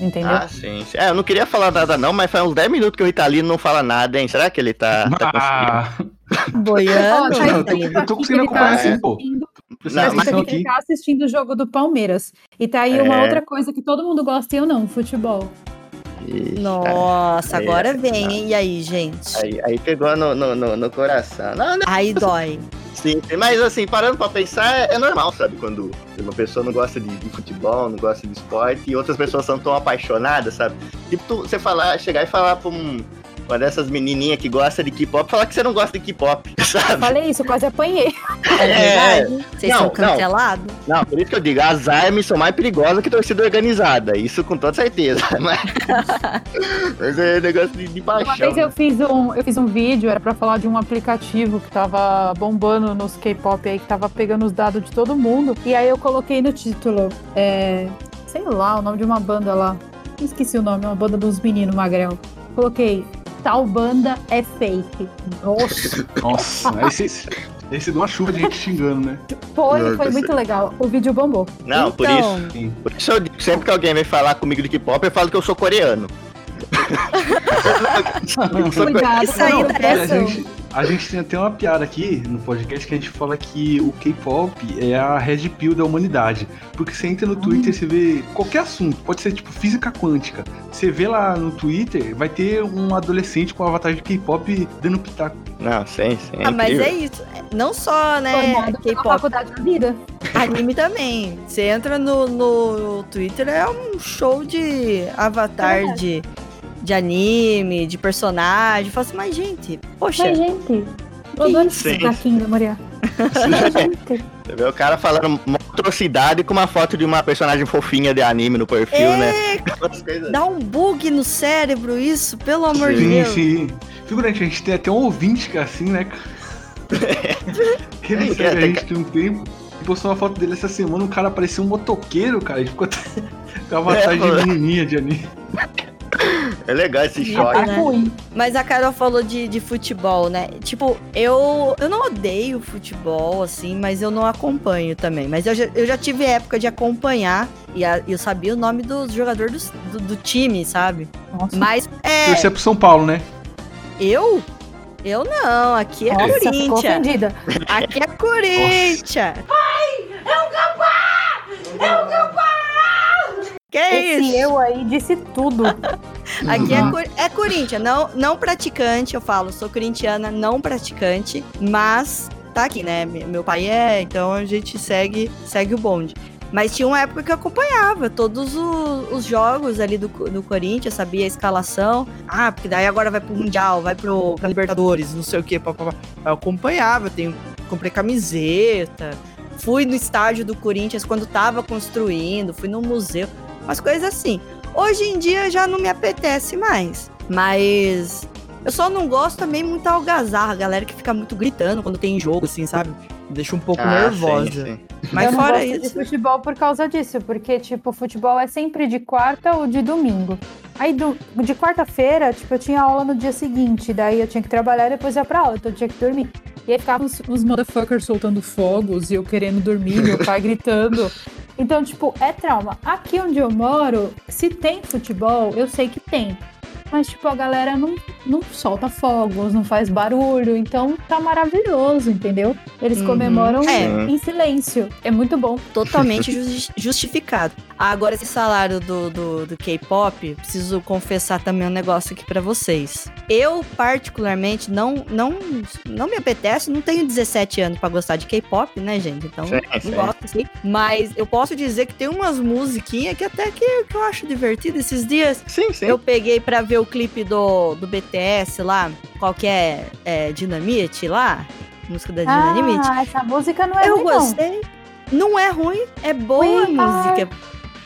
Entendeu? Ah, sim. É, eu não queria falar nada não, mas faz uns 10 minutos que o Ritalino não fala nada, hein? Será que ele tá, tá conseguindo? Ah, Boiando. Tá eu aí, tô- eu tô conseguindo tá acompanhar assim, pô. Não, Mas mas aqui aqui. tá assistindo o jogo do Palmeiras. E tá aí uma É. outra coisa que todo mundo gosta e eu não, futebol. Ixi, Nossa, Aí, agora aí, vem, não. hein? E aí, gente? Aí, aí pegou no, no, no, no coração. Não, não, Aí dói. sim, sim, mas assim, parando pra pensar, é, é normal, sabe? Quando uma pessoa não gosta de, de futebol, não gosta de esporte, e outras pessoas são tão apaixonadas, sabe? Tipo, tu- você falar, chegar e falar pra um, uma dessas menininhas que gosta de K-pop, falar que você não gosta de K-pop, (laughs) sabe? Falei isso, quase apanhei. É verdade? Vocês Não, são não. cancelados? Não, por isso que eu digo, as armas são mais perigosas que torcida organizada, isso com toda certeza. (laughs) Mas, (laughs) mas é negócio de, de Uma paixão. vez eu né? fiz um, eu fiz um vídeo, era pra falar de um aplicativo que tava bombando nos K-pop aí, que tava pegando os dados de todo mundo. E aí eu coloquei no título, é, sei lá, o nome de uma banda lá. Esqueci o nome, uma banda dos meninos magrel. Coloquei, tal banda é fake. Nossa, Nossa, (laughs) aí você deu uma chuva de gente xingando, né? foi, foi muito legal. O vídeo bombou. Não, por Então, isso. Por isso eu digo, sempre que alguém vem falar comigo de K-pop, eu falo que eu sou coreano. (laughs) Cuidado, não, tá- A gente, a gente tem até uma piada aqui no podcast que a gente fala que o K-pop é a red pill da humanidade. Porque você entra no Twitter, você vê qualquer assunto, pode ser tipo física quântica. Você vê lá no Twitter, vai ter um adolescente com um avatar de K-pop dando pitaco. Não, sim, sim. Ah, mas é isso. Não só, né, K-pop, faculdade da vida. anime também. Você entra no, no Twitter, é um show de avatar É. de, de anime, de personagem. Fala assim, mas gente, poxa, Mas, gente, eu adoro esse Sim. sotaquinho da Maria. Você vê o cara falando uma atrocidade com uma foto de uma personagem fofinha de anime no perfil, É, né? Umas coisas- dá um bug no cérebro isso, pelo amor de Sim, Deus. sim. Figurante, a gente tem até um ouvinte que é assim, né? (laughs) que ele É, segue a gente tem um tempo. E postou uma foto dele essa semana, o cara parecia um motoqueiro, cara. Ele ficou até (laughs) com a avatar É, de menininha de anime. (laughs) É legal esse choque. tá né? ruim. Mas a Carol falou de, de futebol, né? Tipo, eu, eu não odeio futebol, assim, mas eu não acompanho também. Mas eu já, eu já tive época de acompanhar e a- eu sabia o nome dos jogadores do, do, do time, sabe? Nossa. Mas é. Torcer pro São Paulo, né? Eu? Eu não, aqui é Nossa, ficou Corinthians. Aqui é Corinthians. Que é Esse isso? eu aí disse tudo. (laughs) Aqui é, Cor- é Corinthians, não, não praticante, eu falo, sou corintiana, não praticante, mas tá aqui, né? Me- Meu pai é, então a gente segue, segue o bonde. Mas tinha uma época que eu acompanhava todos o- os, jogos ali do, do Corinthians, sabia a escalação. Ah, porque daí agora vai pro Mundial, vai pro, pra Libertadores, não sei o quê. pá, pá, pá. Eu acompanhava, tenho, comprei camiseta, fui no estádio do Corinthians quando tava construindo, fui no museu, umas coisas assim. Hoje em dia já não me apetece mais. Mas eu só não gosto também muito da algazarra, a galera que fica muito gritando quando tem jogo, assim, sabe? Me deixa um pouco Ah, nervosa. sim, sim. Mas eu não fora gosto isso. de futebol por causa disso, porque, tipo, futebol é sempre de quarta ou de domingo. Aí, do- de quarta-feira, tipo, eu tinha aula no dia seguinte, daí eu tinha que trabalhar e depois ia pra aula, então eu tinha que dormir. E aí ficavam os, os motherfuckers soltando fogos e eu querendo dormir, meu pai (laughs) gritando. Então, tipo, é trauma. Aqui onde eu moro, se tem futebol, eu sei que tem. Mas, tipo, a galera não, não solta fogos, não faz barulho, então tá maravilhoso, entendeu? Eles Uhum. comemoram É. em silêncio. É muito bom. Totalmente (laughs) justi- justificado. Agora, esse salário do, do, do K-pop, preciso confessar também um negócio aqui pra vocês. Eu, particularmente, não, não, não me apetece, não tenho 17 anos pra gostar de K-pop, né, gente? Então, Sim, não sim. gosto assim. Mas eu posso dizer que tem umas musiquinhas que até que, que eu acho divertido. Esses dias Sim, sim. eu peguei pra ver o clipe do, do BTS lá, qual que é, é Dynamite lá, música da Dynamite. Ah, essa música não é eu ruim, gostei. Não. é ruim, é boa a We música.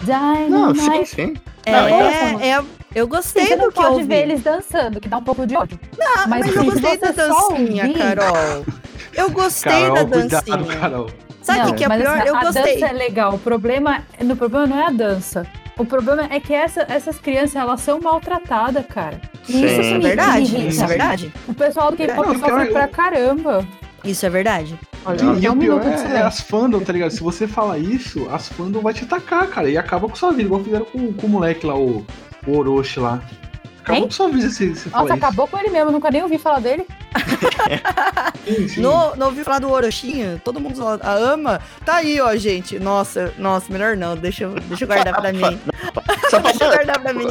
não. Não, Dynamite. sim, sim. É, Não, então- é, é- eu Sim, gostei você do não que eu pode ouvi. ver eles dançando, que dá um pouco de ódio. Ah, mas, mas eu gostei da você dancinha, ouvir- Carol. Eu gostei Carol, da cuidado, dancinha. Carol. Sabe o Não, que, é mas pior? assim, eu a gostei. dança é legal. O problema, no problema não é a dança. O problema é que essa- essas crianças, elas são maltratadas, cara. E Sim. isso Isso é verdade, irrita. isso é verdade. O pessoal do É, K-pop sofre pior, pra caramba. Isso é verdade. Olha, E, e um o pior é, é as fandom, tá ligado? Se você fala isso, as fandom vai te atacar, cara. E acaba com sua vida, igual fizeram com, com o moleque lá, o, o Orochi lá. Acabou Quem? com sua vida se você fala Nossa, isso. acabou com ele mesmo, nunca nem ouvi falar dele. (laughs) Sim, sim. Não, não ouviu falar do Orochinha? Todo mundo a ama? Tá aí, ó, gente. Nossa, nossa, melhor não. Deixa, eu- deixa eu guardar pra (laughs) mim. Só pra Deixa eu guardar pra mim.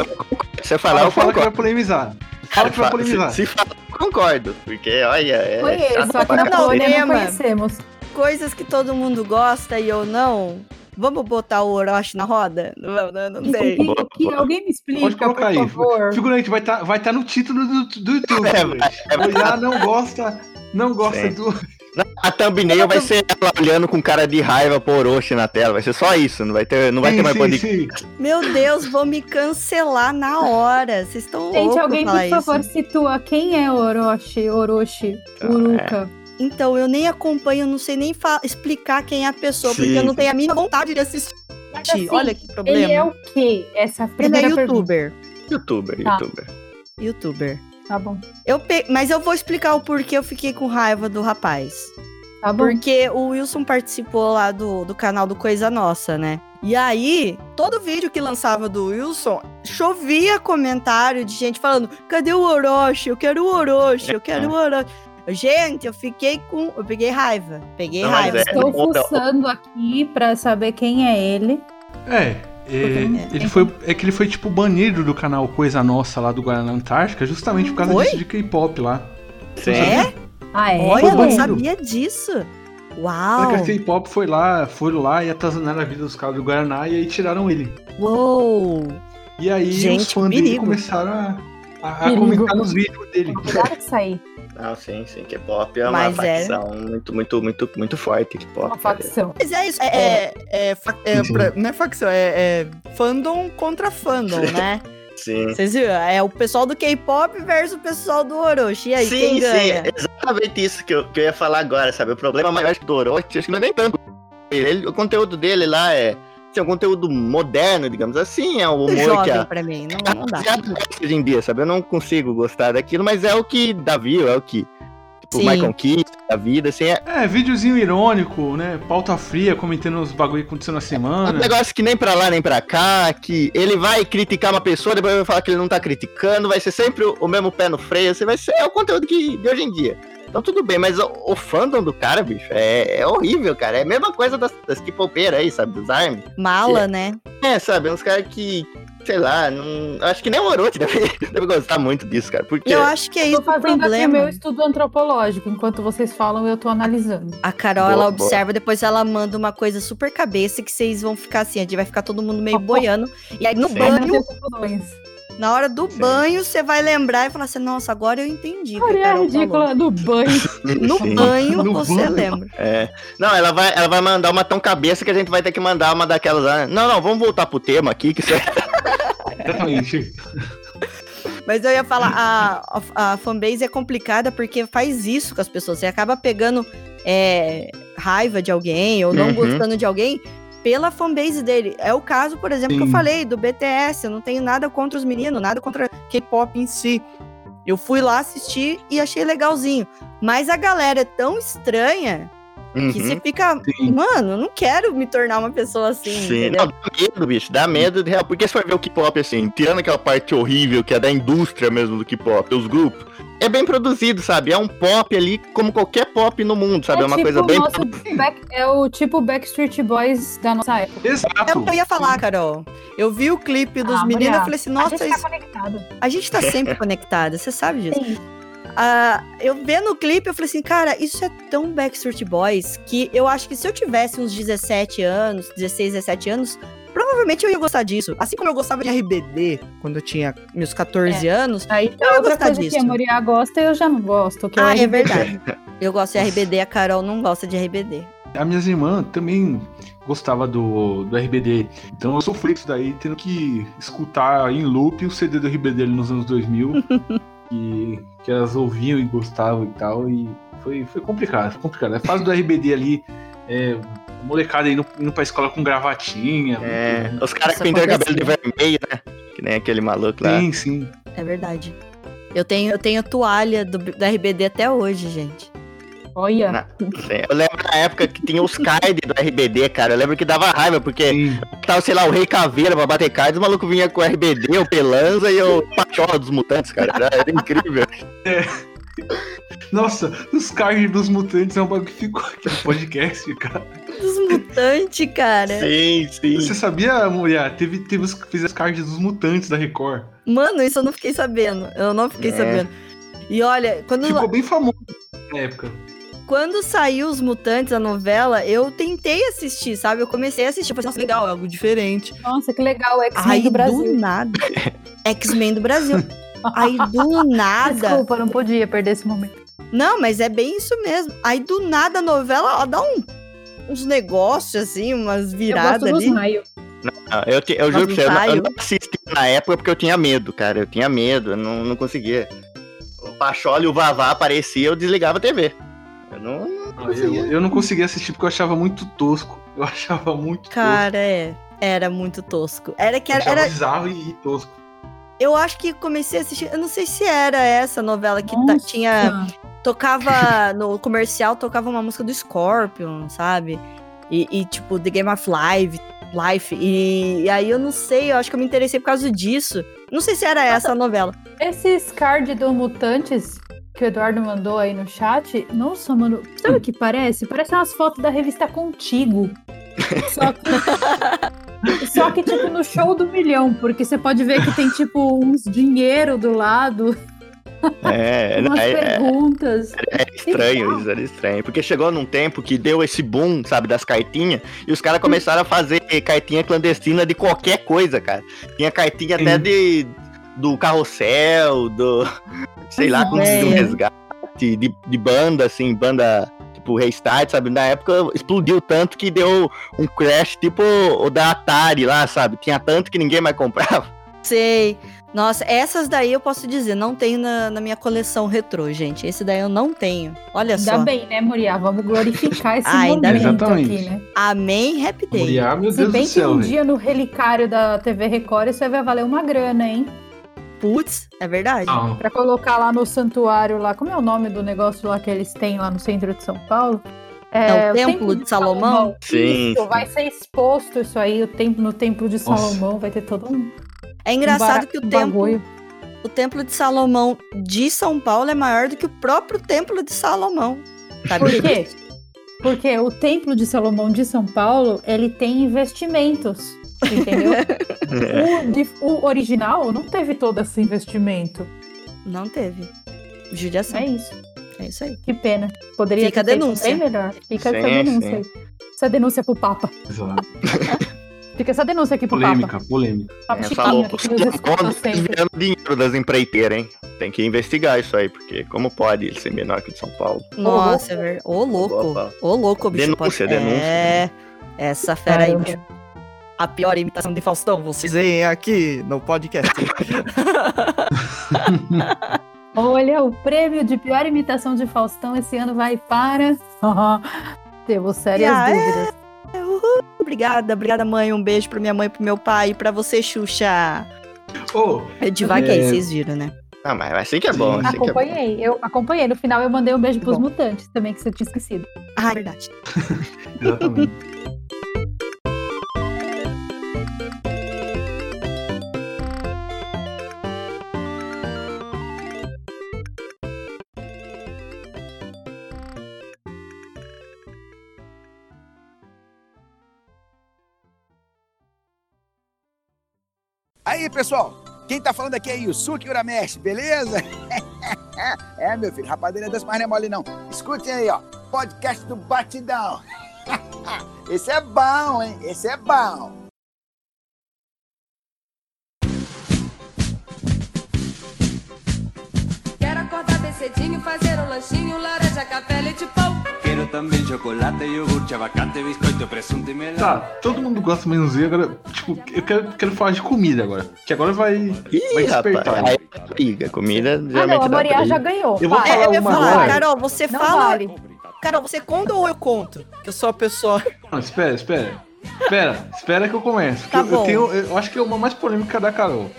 você falar, Fala, eu fala que vai concordo. polemizar. Fala que vai polemizar. Se, se fala, eu concordo. Porque, olha, é. Conheço, aqui na. Polônia não tema. conhecemos. Coisas que todo mundo gosta e eu não. Vamos botar o Orochi na roda? Não, não, não sei. Que- que- que alguém me explica, Pode colocar por aí. favor. Figurante, vai estar vai tá no título do, do YouTube. É, vai, vai. Olhar não gosta, não gosta Sim. do. A thumbnail vai ser ela olhando com cara de raiva pro Orochi na tela. Vai ser só isso. Não vai ter, não vai Sim, ter mais sim, sim. Meu Deus, vou me cancelar na hora. Vocês estão Gente, loucos alguém, falar por isso. favor, situa quem é Orochi, Orochi, Uruka. Então, eu nem acompanho, não sei nem explicar quem é a pessoa, porque Sim. eu não tenho a mínima vontade de assistir. Mas, assim, Olha que problema. Ele é o quê? Essa é a Ele é primeira pergunta. youtuber. Youtuber, Tá. youtuber. Youtuber. Tá bom, Eu pe... Mas eu vou explicar o porquê eu fiquei com raiva do rapaz. tá bom. Porque o Wilson participou lá do, do canal do Coisa Nossa, né? E aí, todo vídeo que lançava do Wilson, chovia comentário de gente falando: cadê o Orochi? Eu quero o Orochi, eu quero o Orochi. Gente, eu fiquei com. Eu peguei raiva. Peguei Não, raiva. é- Estou fuçando aqui pra saber quem é ele. É, é, ele foi, é que ele foi tipo banido do canal Coisa Nossa lá do Guaraná Antártica, justamente por causa Foi? disso de K-pop lá. Sim. É? Ah, é? Olha, eu não sabia disso. Uau! Porque a K-pop foi lá, foram lá e atazanaram a vida dos caras do Guaraná e aí tiraram ele. Uou! E aí Gente, os fãs dele começaram a, a- a comentar nos vídeos dele. Cuidado com isso Não, sim, sim. K-pop é uma Mas é. facção muito, muito, muito, muito forte. K-pop. Uma facção. Mas é isso, é, é, é, é Sim. pra- não é facção, é, é fandom contra fandom, (laughs) né? Sim. Vocês viram? É o pessoal do K-pop versus o pessoal do Orochi. E aí, sim, quem sim, ganha? é exatamente isso que eu, que eu ia falar agora, sabe? O problema maior do Orochi, acho que não é nem tanto. Ele, o conteúdo dele lá é, assim, é um conteúdo moderno, digamos assim, é o humor que jovem a, pra mim, não, não dá. hoje em dia, sabe? Eu não consigo gostar daquilo, mas é o que dá view, é o que, tipo, Sim. Michael Kidd, da vida, assim, é É, videozinho irônico, né? Pauta fria, comentando os bagulho que aconteceu na um semana. negócio que nem pra lá nem pra cá, que ele vai criticar uma pessoa, depois vai falar que ele não tá criticando, vai ser sempre o, o mesmo pé no freio, assim, vai ser é o conteúdo que de hoje em dia. Então tudo bem, mas o, o fandom do cara, bicho, é, é horrível, cara. É a mesma coisa das, das K-popeiras aí, sabe? Dos ARMY. Mala, né? É, sabe? Uns caras que, sei lá, não, acho que nem o Orochi (laughs) deve, deve gostar muito disso, cara. Porque Eu acho que é Eu isso tô o fazendo aqui o problema. meu estudo antropológico. Enquanto vocês falam, eu tô analisando. A Carol, Boa, ela boa. observa, depois ela manda uma coisa super cabeça que vocês vão ficar assim, a gente vai ficar todo mundo meio (laughs) boiando. E aí no Sim. Banho. Na hora do Sim. banho, você vai lembrar e falar assim, nossa, agora eu entendi. a Olha, falou. ridícula do banho. (laughs) No Sim. banho, No você banho. lembra. É. Não, ela vai, ela vai mandar uma tão cabeça que a gente vai ter que mandar uma daquelas. lá. Não, não, vamos voltar pro tema aqui, que é. (laughs) Exatamente. Mas eu ia falar, a, a, a fanbase é complicada porque faz isso com as pessoas. Você acaba pegando é, raiva de alguém ou não Uhum. gostando de alguém pela fanbase dele. É o caso, por exemplo, que eu Sim. falei do BTS. Eu não tenho nada contra os meninos, nada contra K-pop em si. Eu fui lá assistir e achei legalzinho. Mas a galera é tão estranha que Uhum. você fica. Sim. Mano, eu não quero me tornar uma pessoa assim. Sim, não, dá medo, bicho, dá medo de real. Porque você vai ver o K-pop assim, tirando aquela parte horrível que é da indústria mesmo do K-pop, os grupos, é bem produzido, sabe? É um pop ali como qualquer pop no mundo, sabe? É, uma tipo coisa bem. nosso back- é o tipo Backstreet Boys da nossa época. É Exato. o que eu ia falar, Carol. Eu vi o clipe dos Ah, meninos e falei assim, a nossa, gente tá isso- conectado. a gente tá sempre (laughs) conectada, você sabe disso. Sim. Ah, eu vendo o clipe, eu falei assim, cara, isso é tão Backstreet Boys que eu acho que se eu tivesse uns 17 anos, 16, 17 anos, provavelmente eu ia gostar disso. Assim como eu gostava de RBD quando eu tinha meus 14 anos. Aí Eu tá ia outra gostar coisa que disso. a Moriá gosta eu já não gosto. Que Ah, eu é verdade. (laughs) Eu gosto de RBD, a Carol não gosta de RBD. A minhas irmãs também gostava do, do RBD. Então eu sofri isso daí, tendo que escutar em loop o CD do RBD ali nos anos 2000. (laughs) que, que elas ouviam e gostavam e tal. E foi, foi complicado, foi complicado. A fase do RBD ali, é, a molecada indo, indo pra escola com gravatinha. É, muito- os caras que pintam o cabelo de vermelho, né? Que nem aquele maluco lá. Sim, sim. É verdade. Eu tenho, eu tenho toalha do, do RBD até hoje, gente. Olha, Na- Sim, Eu lembro na época que tinha os cards do RBD, cara. Eu lembro que dava raiva, porque sim. tava, sei lá, o Rei Caveira pra bater cards, o maluco vinha com o RBD, o Pelanza e o Pachola dos Mutantes, cara. Era, era incrível. (laughs) Nossa, os cards dos mutantes é um bagulho que ficou aqui no podcast, cara. Dos mutantes, cara. Sim, sim. Você sabia, mulher? Teve, teve os, fez as cards dos mutantes da Record. Mano, isso eu não fiquei sabendo. Eu não fiquei É. sabendo. E olha, quando, Ficou bem famoso na época. Quando saiu Os Mutantes, a novela, eu tentei assistir, sabe? Eu comecei a assistir, eu falei, nossa, legal, é algo diferente. nossa, que legal. X-Men Aí do do, Brasil. nada. (laughs) X-Men do Brasil. Aí do nada. Desculpa, não podia perder esse momento. Não, mas é bem isso mesmo. Aí do nada a novela ela dá um- uns negócios assim, umas Eu viradas gosto dos ali. Ah, Eu, te- eu juro pra você, eu não, eu não assisti na época porque eu tinha medo, cara. Eu tinha medo, eu não, não conseguia. O Pachola e o Vavá apareciam, eu desligava a TV. Eu não, não Eu, conseguia. eu não conseguia assistir porque eu achava muito tosco. (laughs) Eu achava muito Cara, é. Era muito tosco. Era que tosco. Eu era, era- bizarro e, e tosco. Eu acho que comecei a assistir. Eu não sei se era essa novela que ta- Nossa. tinha. Tocava (laughs) no comercial, tocava uma música do Scorpion, sabe? E, e, tipo, The Game of Life. Life. E, e aí eu não sei, eu acho que eu me interessei por causa disso. Não sei se era essa a novela. Esses card do Mutantes que o Eduardo mandou aí no chat, nossa, mano, sabe o que parece? Parece umas fotos da revista Contigo. (laughs) Só que, só que, tipo, no show do milhão, porque você pode ver que tem, tipo, uns dinheiro do lado, É, (laughs) umas é, é, perguntas. era estranho isso, era estranho. Porque chegou num tempo que deu esse boom, sabe, das cartinhas, e os caras começaram a fazer cartinha clandestina de qualquer coisa, cara. Tinha cartinha até Sim. de do carrossel, do. sei lá, como É. um resgate, de, de banda, assim, banda tipo Restart, sabe? Na época explodiu tanto que deu um crash tipo o da Atari lá, sabe? Tinha tanto que ninguém mais comprava. (laughs) Sei. Nossa, essas daí eu posso dizer, não tenho na, na minha coleção retrô, gente. Esse daí eu não tenho. Olha Ainda só. bem, né, Muriá? Vamos glorificar (laughs) esse Ah, ainda momento bem. Exatamente. aqui, né? Amém, Happy Day. Moriá, meu Se Deus bem do que céu, um velho. dia no relicário da TV Record isso aí vai valer uma grana, hein? Putz, é verdade. Não, Pra colocar lá no santuário lá, como é o nome do negócio lá que eles têm lá no centro de São Paulo? É o Templo de Salomão? Sim, Isso, sim. vai ser exposto isso aí, o templo, no Templo de Nossa. Salomão, vai ter todo um, É um engraçado bara- que o um templo, o Templo de Salomão de São Paulo é maior do que o próprio Templo de Salomão. Sabe Por quê? Porque o Templo de Salomão de São Paulo, ele tem investimentos, entendeu? (laughs) o, de- o original não teve todo esse investimento. Não teve. Judiação. É isso. É isso aí. Que pena. Poderia Fica a ter feito denúncia. bem melhor. Fica essa Sim, denúncia sim. aí. Essa denúncia pro Papa. Exato. (laughs) Fica essa denúncia aqui pro Polêmica, Papa. polêmica. Papa Essa Chiquinho, sempre. desviando dinheiro das empreiteiras, hein? Tem que investigar isso aí, porque como pode ele ser menor que o de São Paulo? Nossa, é verdade. Ô, louco. Ô, louco, bicho. Denúncia, pode- denúncia. É. Essa fera aí, Caramba. bicho. A pior imitação de Faustão, vocês veem aqui no podcast. (laughs) Olha, o prêmio de pior imitação de Faustão esse ano vai para. Temos sérias Ah, é? dúvidas. obrigada, obrigada, mãe. Um beijo pra minha mãe, pro meu pai e pra você, Xuxa. Ô, É devaguei, É. vocês viram, né? Ah, mas assim que é bom, assim que é bom. Acompanhei, eu acompanhei. No final eu mandei um beijo pros Bom. mutantes também, que você tinha esquecido. Ah, é verdade. (laughs) exatamente. (laughs) Aí, pessoal, quem tá falando aqui é Yusuke Urameshi, beleza? (laughs) é, meu filho, rapadeira das mais não é mole não. Escutem aí, ó, podcast do Batidão. (laughs) Esse é bom, hein? Esse é bom. Quero acordar bem cedinho, fazer um lanchinho, laranja, café, leite pão. Quiero también chocolate, yogur, abacate, biscoito, presunto e melão. Tá, todo mundo gosta menos eu agora. Tipo, eu quero, quero falar de comida agora. Que agora vai. vai Ih, rapaz, despertar. aí é briga. Comida Ah, não, geralmente a dá briga. já ganhou. Eu vou Vai. É, falar eu ia uma falar, agora. Carol, você Não fala. vale. Carol, você conta ou eu conto? Que eu sou a pessoa. Não, espera, espera. Espera, espera que eu começo. Tá eu, eu bom. tenho. Eu acho que é uma mais polêmica da Carol.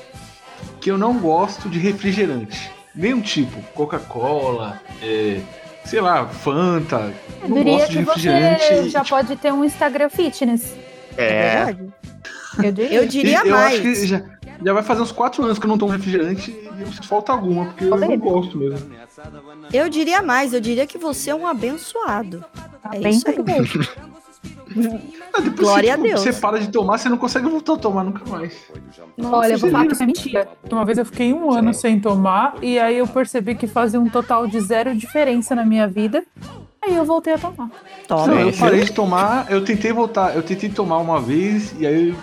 Que eu não gosto de refrigerante. Nenhum tipo. Coca-Cola, é, sei lá, Fanta. Eu Não diria gosto de que refrigerante. você já tipo, pode ter um Instagram fitness. É, verdade? Eu diria. Eu diria eu mais. acho que já, já vai fazer uns 4 anos que eu não tomo refrigerante e eu sinto falta alguma, porque eu não gosto mesmo. Eu diria mais, eu diria que você é um abençoado. Tá é bem isso aí. (laughs) Ah, depois Glória você, a Deus. Você para de tomar, você não consegue voltar a tomar nunca mais. Olha, eu vou falar que isso é mentira. Uma vez eu fiquei um ano sem tomar e aí eu percebi que fazia um total de zero diferença na minha vida. Aí eu voltei a tomar. Toma. Não, eu parei de tomar, eu tentei voltar, eu tentei tomar uma vez e aí eu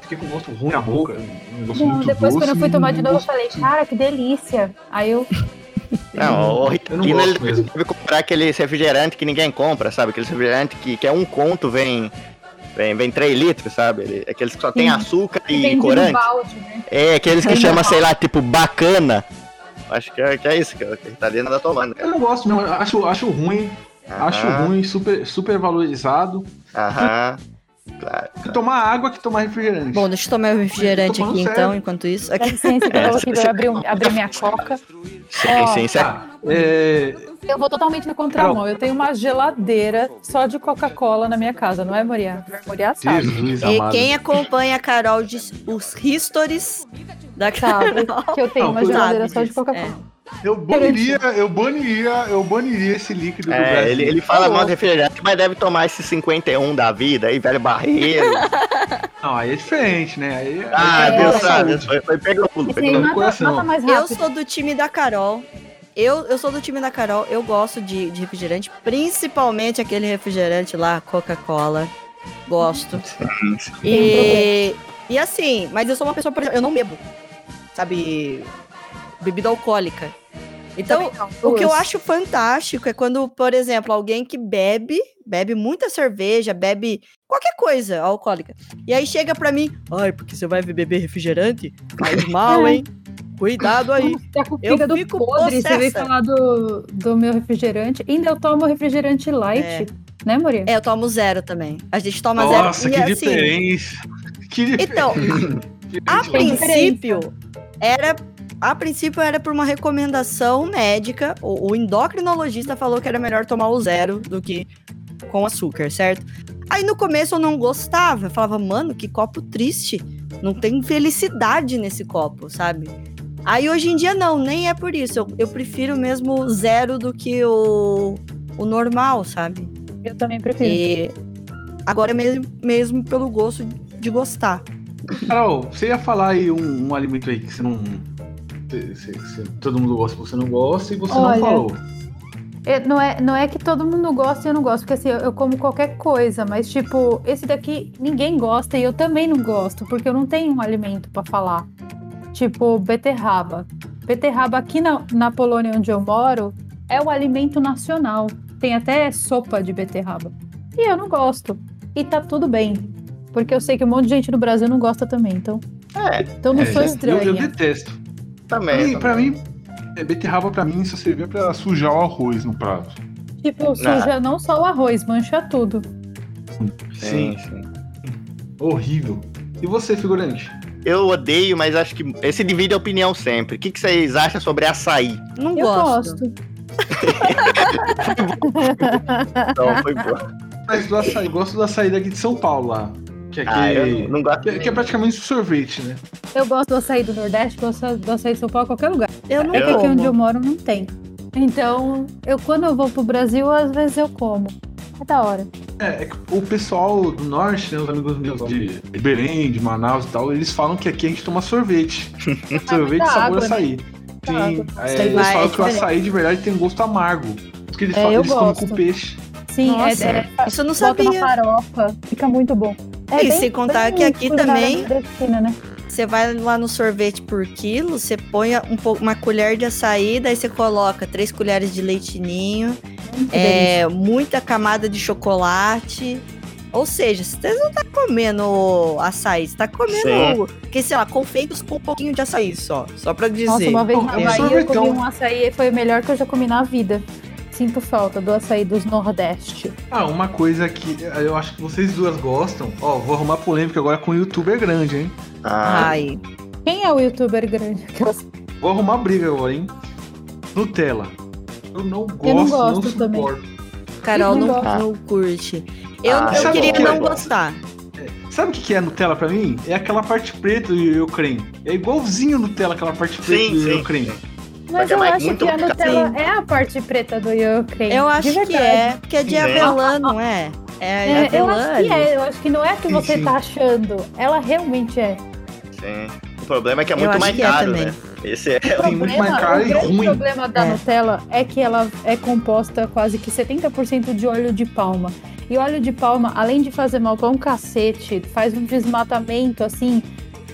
fiquei com gosto ruim na boca. Um Não, depois, doce, quando eu fui tomar de novo, eu falei, cara, que delícia. Aí eu. Não, o Ritalina ele deve comprar aquele refrigerante que ninguém compra, sabe? Aquele refrigerante que, que é um conto, vem, vem, vem 3 litros, sabe? Ele- aqueles que só tem Sim. açúcar e corante. balde, né? É, aqueles que Tem chama, sei lá, tipo, bacana. Acho que é, que é isso que a Ritalina tá tomando. Eu não gosto, não. eu Acho, acho ruim, acho Aham, ruim, super, super valorizado. Aham. Claro. Tomar água que tomar refrigerante. Bom, deixa eu tomar o refrigerante aqui sério. então, enquanto isso. Dá licença que eu aqui pra abrir, um- abrir minha (laughs) coca. Sim. Tá, é, Eu vou totalmente na contramão. Eu tenho uma geladeira só de Coca-Cola na minha casa, não é, Moriá? Moriá sabe. Jesus E amado. quem acompanha a Carol diz os histories da Sabe Carol. que eu tenho Não, uma geladeira só de disso, Coca-Cola. Eu baniria, eu baniria, eu baniria esse líquido do É, Brasil. ele, ele fala mal de refrigerante, mas deve tomar esse 51 da vida aí, velho barreiro. (laughs) Não, aí é diferente, né? Aí, Ah, aí Deus é sabe, foi, foi pegou pulo, pegou mata, coração. mata mais Eu sou do time da Carol. Eu, eu sou do time da Carol. Eu gosto de, de refrigerante, principalmente aquele refrigerante lá, Coca-Cola. Gosto. E, e assim, mas eu sou uma pessoa, por exemplo, eu não bebo. Sabe? Bebida alcoólica. Então, o que eu acho fantástico é quando, por exemplo, alguém que bebe, bebe muita cerveja, bebe qualquer coisa alcoólica. E aí chega pra mim, ai, porque você vai beber refrigerante? Faz mal, hein? Cuidado aí. Tá com o Eu fico podre, você veio possessa. falar do, do meu refrigerante. Ainda eu tomo refrigerante light, É. né, Moria? É, eu tomo zero também. A gente toma Nossa, zero. que e, assim, diferença. (laughs) Que diferença. Então, A Tem princípio, era. A princípio era por uma recomendação médica. O, o endocrinologista falou que era melhor tomar o zero do que com açúcar, certo? Aí no começo eu não gostava. Eu falava, mano, que copo triste. Não tem felicidade nesse copo, sabe? Aí hoje em dia não, nem é por isso. Eu, eu prefiro mesmo zero do que o, o normal, sabe? Eu também prefiro. E agora mesmo, mesmo pelo gosto de gostar. Carol, você ia falar aí um, um alimento aí que você não. Você- você- todo mundo gosta, você não gosta, e você Olha, não falou. É, não, é, não é que todo mundo gosta e eu não gosto, porque assim, eu, eu como qualquer coisa, mas tipo, esse daqui ninguém gosta e eu também não gosto, porque eu não tenho um alimento pra falar. Tipo, beterraba. Beterraba aqui na, na Polônia onde eu moro é o alimento nacional. Tem até sopa de beterraba. E eu não gosto. E tá tudo bem. Porque eu sei que um monte de gente no Brasil não gosta também, então. É, Então não É, sou eu- estranha. Eu, eu detesto. Também. mim, pra também. mim, é, beterraba pra mim só servia pra sujar o arroz no prato. Tipo, suja não só o arroz, mancha tudo. Sim, sim. Horrível. E você, figurante? Eu odeio, mas acho que esse divide a opinião sempre. O que, que vocês acham sobre açaí? Não Eu gosto. gosto. (laughs) Então, foi boa. Mas do açaí, gosto do açaí daqui de São Paulo lá. Que é, Ah, eu não gosto. que é- que é praticamente sorvete, né? Eu gosto do açaí do Nordeste, gosto do açaí de São Paulo, qualquer lugar. Eu não É que aqui onde eu moro não tem. Então, eu quando eu vou pro Brasil, às vezes eu como. É da hora. É, é que o pessoal do norte, né, os amigos meus de Belém, de Manaus e tal, eles falam que aqui a gente toma sorvete. (laughs) sorvete muita sabor água, né? açaí. Sim, água. é, eles falam é que o açaí de verdade tem um gosto amargo. Porque eles, É, falam, eu eles comem gosto. com peixe. Sim, Nossa, é, é, Isso eu não bota na sabia. farofa, fica muito bom. É E bem- sem contar bem que aqui também- né? Você vai lá no sorvete por quilo, você põe um pouco, uma colher de açaí, daí você coloca três colheres de leitinho, é, muita camada de chocolate. Ou seja, você não tá comendo açaí, você tá comendo, que sei lá, confeitos com um pouquinho de açaí só. Só pra dizer. Nossa, uma vez na é Bahia eu comi um açaí e foi o melhor que eu já comi na vida. Sinto falta do açaí dos Nordeste. Ah, uma coisa que eu acho que vocês duas gostam. Ó, vou arrumar polêmica agora com o youtuber grande, hein? Ai, Quem é o youtuber grande? (laughs) Vou arrumar briga agora, hein? Nutella. Eu não gosto, Eu não não, gosto também. suporto. Carol Não não, não curte. Eu, Ah, eu queria que não eu gosto? gostar. Sabe o que é Nutella pra mim? É aquela parte preta do eu creme. É igualzinho Nutella, aquela parte preta Sim, do sim, eu creme. Mas é eu acho que a. Nutella Sim. é a parte preta do eu creio. Eu acho que é, porque é de avelã, não é? É, É, eu acho que é, eu acho que não é que Sim, você sim. tá achando. Ela realmente é. sim. O problema é que é Eu muito acho mais que é caro, também. né? Esse é Tem (laughs) muito mais caro o e grande ruim. problema da É. Nutella é que ela é composta quase que 70% de óleo de palma. E óleo de palma, além de fazer mal pra um cacete, faz um desmatamento assim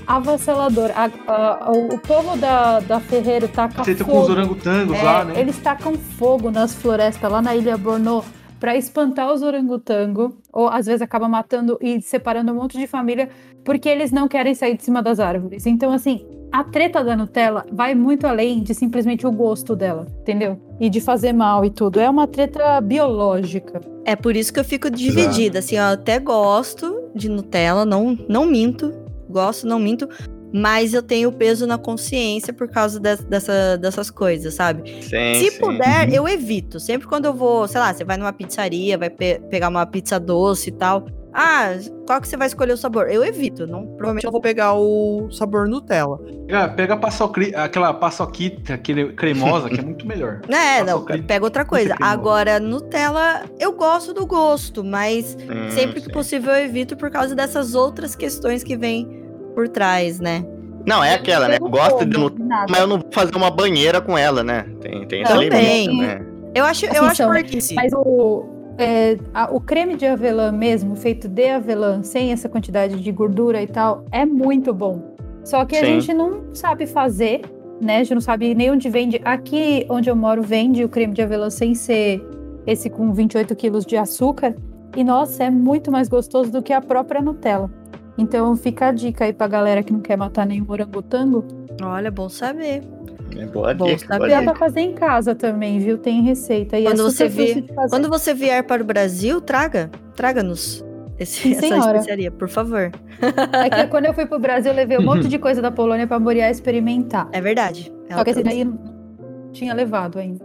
avassalador. A- a- o, o povo da, da Ferreiro taca Você tá com fogo. os orangotangos É, lá, né? Eles tacam fogo nas florestas lá na Ilha Bornô pra espantar os orangotango, ou às vezes acaba matando e separando um monte de família porque eles não querem sair de cima das árvores. Então, assim, a treta da Nutella vai muito além de simplesmente o gosto dela, entendeu? E de fazer mal e tudo. É uma treta biológica. É por isso que eu fico dividida. Assim, eu até gosto de Nutella, não, não minto. Gosto, não minto. Mas eu tenho peso na consciência por causa des- dessa, dessas coisas, sabe? Sim, Se sim. puder, eu evito. Sempre quando eu vou, sei lá, você vai numa pizzaria, vai pe- pegar uma pizza doce e tal. Ah, qual que você vai escolher o sabor? Eu evito. Não, provavelmente eu vou pegar o sabor Nutella. Pega, pega a paçocri- aquela paçoquita aquele cremosa, que é muito melhor. (laughs) É, não, pega outra coisa. Agora, Nutella, eu gosto do gosto, mas Hum, sempre que sim. possível eu evito por causa dessas outras questões que vêm por trás, né? Não, é aquela, né? Eu gosto de Nutella, mas eu não vou fazer uma banheira com ela, né? Tem, tem Também. limite, né? Eu acho, eu Assim, acho são- porquice. Mas o, é, a- o creme de avelã mesmo, feito de avelã, sem essa quantidade de gordura e tal, é muito bom. Só que a Sim. gente não sabe fazer, né? A gente não sabe nem onde vende. Aqui onde eu moro, vende o creme de avelã sem ser esse com 28 quilos de açúcar. E nossa, é muito mais gostoso do que a própria Nutella. Então fica a dica aí pra galera que não quer matar nenhum orangotango. Olha, bom saber. É boa Bom dica, saber. boa Dá dica. pra fazer em casa também, viu? Tem receita. E Quando é você fazer. Quando você vier para o Brasil, traga. Traga-nos esse- essa senhora. especiaria, por favor. É que quando eu fui pro Brasil, eu levei um (laughs) monte de coisa da Polônia pra Moriá experimentar. É verdade. Só que esse daí não tinha levado ainda.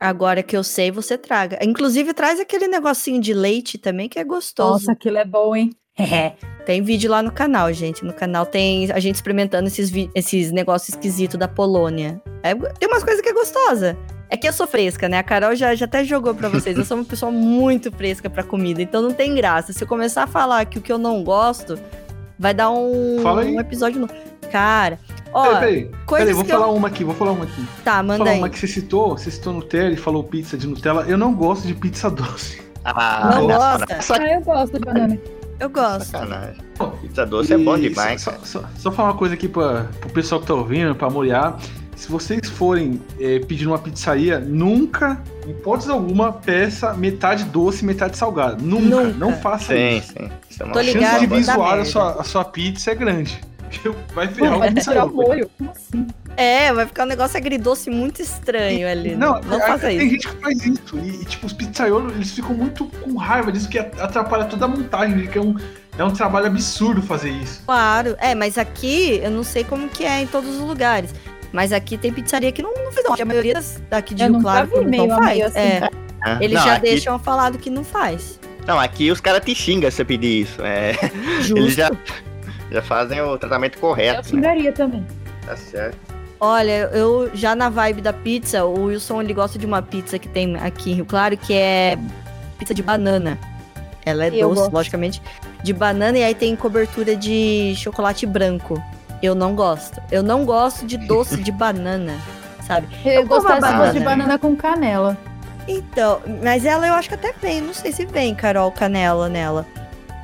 Agora que eu sei, você traga. Inclusive, traz aquele negocinho de leite também, que é gostoso. Nossa, aquilo é bom, hein? (laughs) Tem vídeo lá no canal, gente. No canal tem a gente experimentando esses, esses negócios esquisitos da Polônia. É, tem umas coisas que é gostosa. É que eu sou fresca, né? A Carol já, já até jogou pra vocês. Eu sou uma pessoa muito fresca pra comida, então não tem graça. Se eu começar a falar que o que eu não gosto, vai dar um, Fala aí. um episódio novo. Cara, ó, Peraí, peraí. coisas Peraí, vou que eu- falar uma aqui, vou falar uma aqui. tá, Vou manda falar aí. uma que você citou, você citou Nutella e falou pizza de Nutella. Eu não gosto de pizza (laughs) doce. Ah, Não gosta? sac- Ah, eu gosto de banana. Eu gosto. Sacanagem. Pizza doce é bom E demais. Só, cara. só, só falar uma coisa aqui pra, pro pessoal que tá ouvindo, pra molhar. Se vocês forem é, pedir numa pizzaria, nunca, em hipótese alguma, peça metade doce e metade salgada. Nunca, Nunca. não faça Sim, isso. sim. Isso é uma Tô A chance ligado, de visual a sua, a sua pizza é grande. Vai ferrar Não, o vai tirar o pizzaiolo. molho. Como assim? É, vai ficar um negócio agridoce muito estranho ali. Não, Não, é- faça tem isso. gente que faz isso. E, e, tipo, os pizzaiolos, eles ficam muito com raiva disso, que atrapalha toda a montagem. Que é um, é um trabalho absurdo fazer isso. Claro, é, mas aqui eu não sei como que é em todos os lugares. Mas aqui tem pizzaria que não, não faz, não. A maioria das, daqui de Eu Rio nunca Claro vi não faz. meio assim. É, Ah, eles não, já aqui, deixam falado que não faz. Não, aqui os caras te xingam se você pedir isso. É, Justo. eles já, já fazem o tratamento Eu correto, né? xingaria também. Tá certo. Olha, eu já na vibe da pizza, o Wilson ele gosta de uma pizza que tem aqui em Rio Claro, que é pizza de banana. Ela é Eu doce, gosto. logicamente, de banana e aí tem cobertura de chocolate branco. Eu não gosto. Eu não gosto de doce de (laughs) banana, sabe? Eu, gostaria a se fosse de banana. banana com canela. Então, mas ela eu acho que até vem, não sei se vem, Carol, canela nela.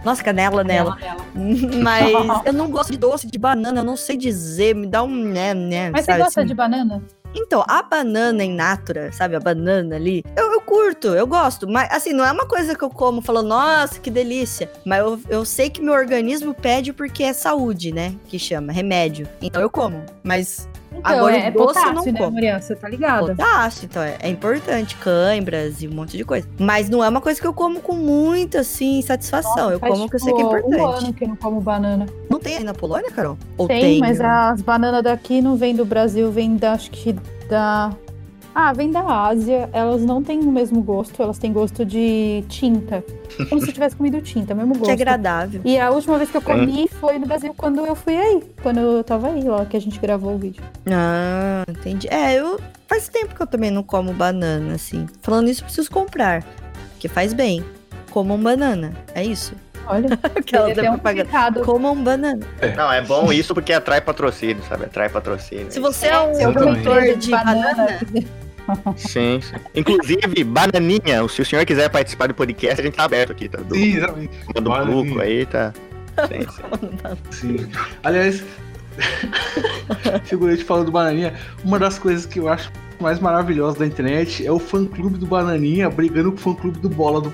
Nossa, canela nela. (laughs) Mas eu não gosto de doce de banana, eu não sei dizer, me dá um né, né, Mas sabe você gosta assim? de banana? Então, a banana in natura, sabe? A banana ali, eu, eu curto, eu gosto. Mas, assim, não é uma coisa que eu como falando, nossa, que delícia. Mas eu, eu sei que meu organismo pede porque é saúde, né? Que chama, remédio. Então eu como. Mas Então, Agora, é, o doce eu potássio, não né. Maria? Você tá ligada? potássio, então é, é importante. Cãibras e um monte de coisa. Mas não é uma coisa que eu como com muita, assim, satisfação. eu Faz, como que eu sei que é tipo, importante. um ano que eu não como banana. Não tem aí na Polônia, Carol? Ou Tem, tem? mas as bananas daqui não vêm do Brasil, vêm da, acho que da... Ah, vem da Ásia. Elas não têm o mesmo gosto, elas têm gosto de tinta. Como se eu tivesse comido tinta, mesmo Que gosto. é agradável. E a última vez que eu comi foi no Brasil, quando eu fui aí. Quando eu tava aí, lá, que a gente gravou o vídeo. Ah, entendi. É, eu. Faz tempo que eu também não como banana, assim. Falando isso, eu preciso comprar. Porque faz bem. Comam banana. É isso. Olha, (laughs) Aquela da um. Comam banana. Não, é bom isso porque atrai patrocínio, sabe? Atrai patrocínio. Se você é um Exatamente. produtor de banana, Sim, sim. Inclusive, Bananinha, se o senhor quiser participar do podcast, a gente tá aberto aqui, tá? Do, Sim, exatamente. do Bananinha. Pluco aí, tá? Sim, sim. Sim. Aliás, (laughs) figurante falando do Bananinha, uma das coisas que eu acho mais maravilhosas da internet é o fã clube do Bananinha brigando com o fã clube do Bola do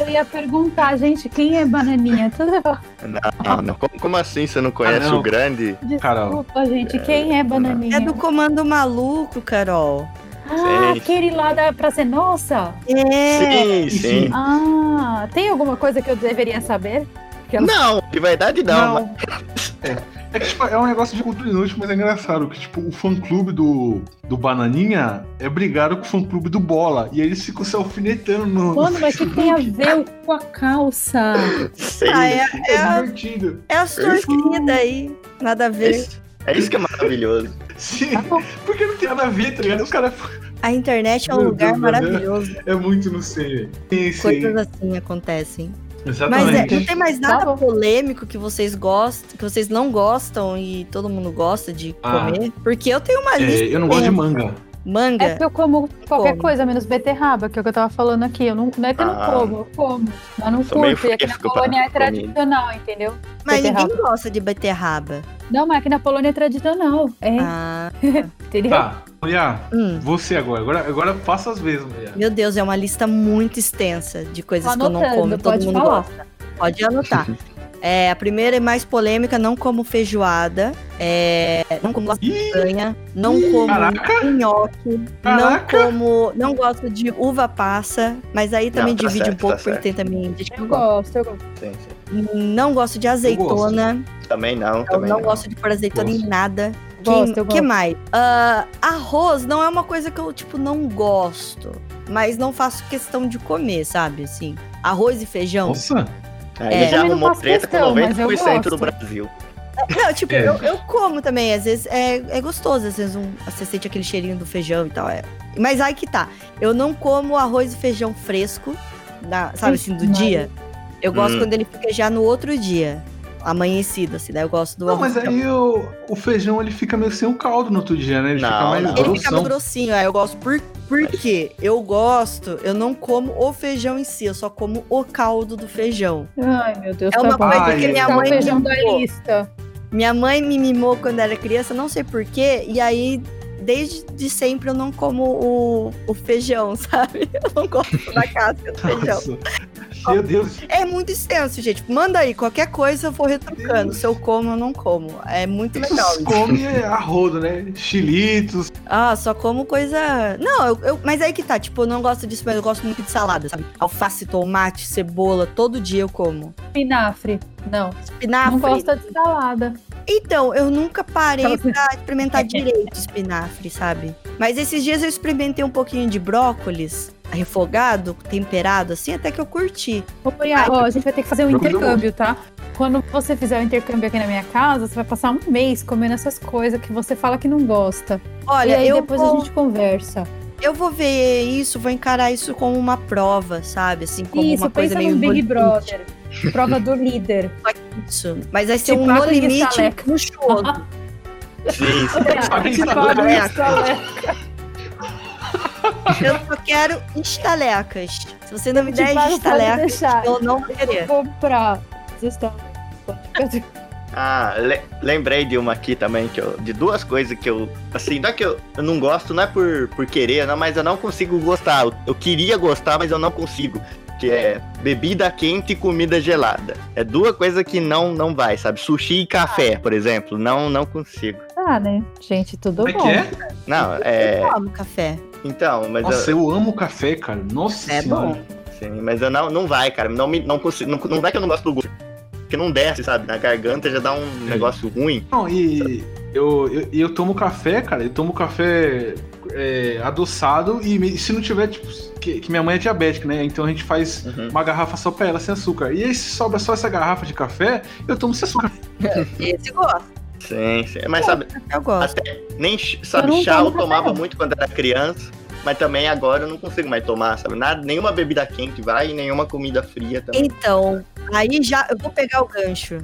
Eu ia perguntar, gente, quem é bananinha? (laughs) Tudo não, não. Como, como assim você não conhece Ah, não. o grande? Carol. Desculpa, gente, quem é bananinha? é do comando maluco, Carol. Ah, Sim. aquele lá da Praça Nossa? É. Sim, sim. Ah, tem alguma coisa que eu deveria saber? Que ela- Não, de verdade não. Não. É. É que tipo, é um negócio de cultura inútil, mas é engraçado. Que tipo, o fã clube do, do Bananinha é brigado com o fã clube do Bola. E eles ficam se alfinetando no. Mano, mas o que tem a ver com a calça? Sim, Ah, é, é, É a- divertido. é as torcidas aí. Nada a É ver. isso, é isso que é maravilhoso. Sim. Porque não tem nada a ver, tá ligado? Os caras. A internet é um Meu lugar Deus, maravilhoso. É muito no sei. Sim, sim. Coisas assim acontecem. Mas é, Exatamente. não tem mais nada Tá polêmico que vocês gostam, que vocês não gostam e todo mundo gosta de Ah. comer. Porque eu tenho uma É, lista. eu não gosto de manga. Manga. É porque eu como qualquer Como? coisa, menos beterraba, que é o que eu tava falando aqui. Eu não, não é que eu não Ah. como, eu como. Mas não curto. E aqui na Polônia é comida. tradicional, entendeu? mas beterraba. ninguém gosta de beterraba. Não, mas aqui na Polônia é tradicional. É, Ah, (laughs) entendeu? Tá, Maria, hum. você agora. Agora, agora faça as vezes, Maria. Meu Deus, é uma lista muito extensa de coisas que eu não como. Todo pode mundo falar. gosta. Pode anotar. (laughs) É, a primeira é mais polêmica, não como feijoada, é, não como lasanha, não como Caraca! nhoque, Caraca! não como, não gosto de uva passa, mas aí também Não, tá divide um certo, pouco, tá porque certo. tem também Eu gosto, eu gosto. Sim, sim. Não gosto de azeitona, Também não, eu também não não. gosto de pôr azeitona Gosto. em nada. Gosto, que, que gosto. mais? Ah, arroz não é uma coisa que eu, tipo, não gosto, mas não faço questão de comer, sabe? Assim, arroz e feijão. Nossa! Aí É. já arrumou treta questão, com mas eu 90% do. Brasil. Não, tipo, É. eu, eu como também, às vezes é, é gostoso, às vezes um, você sente aquele cheirinho do feijão e tal. É. Mas aí que tá. Eu não como arroz e feijão fresco, na- sabe assim, do Ixi, dia. Eu gosto Hum. quando ele fica já no outro dia. Amanhecido, assim, daí eu gosto do Não, arroz. mas aí o, o feijão ele fica meio sem o caldo no outro dia, né? Ele Não, fica mais não. Ele fica grossão. meio grossinho, aí eu gosto. Por, por quê? Eu gosto, eu não como o feijão em si, eu só como o caldo do feijão. Ai, meu Deus, É tá uma bom. coisa que minha tirar mãe o feijão da mimou. lista. Minha mãe me mimou quando era criança, não sei porquê, e aí, desde de sempre, eu não como o, o feijão, (laughs) sabe? Eu não gosto da casca do feijão. Meu Deus. É muito extenso, gente. Manda aí, qualquer coisa eu vou retrucando. Se eu como, eu não como. É muito legal. isso. Come a rodo, né? Chilitos. Ah, só como coisa. Não, eu, eu- mas aí que tá, tipo, eu não gosto disso, mas eu gosto muito de salada, sabe? Alface, tomate, cebola, todo dia eu como. Espinafre. Não, Espinafre. não gosta de salada. Então, eu nunca parei pra experimentar (laughs) direito espinafre, sabe? Mas esses dias eu experimentei um pouquinho de brócolis refogado, temperado, assim, até que eu curti. Ô, Muriá, ó, a gente vai ter que fazer um intercâmbio, tá? Quando você fizer o intercâmbio aqui na minha casa, você vai passar um mês comendo essas coisas que você fala que não gosta. Olha, e aí eu, depois vou, a gente conversa. eu vou ver isso, vou encarar isso como uma prova, sabe? Assim, como Isso, uma coisa pensa meio no Big Brother. Prova do líder. (laughs) Isso. Mas vai ser um no limite luxuoso. (laughs) Eu só quero estalecas. Se você não me der pode estalecas, eu não vou querer. Vou comprar. Vocês estão- Ah, le- lembrei de uma aqui também, que eu, de duas coisas que eu. Assim, não é que eu, eu não gosto, não é por, por querer, não, mas eu não consigo gostar. Eu, eu queria gostar, mas eu não consigo. Que é bebida quente e comida gelada. É duas coisas que não, não vai, sabe? Sushi e café, por exemplo. Não, não consigo. Ah, né? Gente, tudo Como é bom. que é? Não, é. Eu amo café. Então, mas Nossa, eu. eu amo café, cara. Nossa É senhora. bom. Sim, mas eu não, não vai, cara. Não, me, não consigo. Não, não é que eu não gosto do gosto. Porque não desce, sabe? Na garganta já dá um negócio ruim. Não, e eu, eu, e eu tomo café, cara. Eu tomo café é, adoçado e se não tiver, tipo, que, que minha mãe é diabética, né? Então a gente faz Uhum. uma garrafa só pra ela, sem açúcar. E aí, se sobra só essa garrafa de café, eu tomo sem açúcar. Esse eu gosto. Sim, sim. Mas sabe, Eu gosto. Até nem sabe, chá eu tomava muito quando era criança, mas também agora eu não consigo mais tomar, sabe? Nada, nenhuma bebida quente vai e nenhuma comida fria também. Então, aí já eu vou pegar o gancho.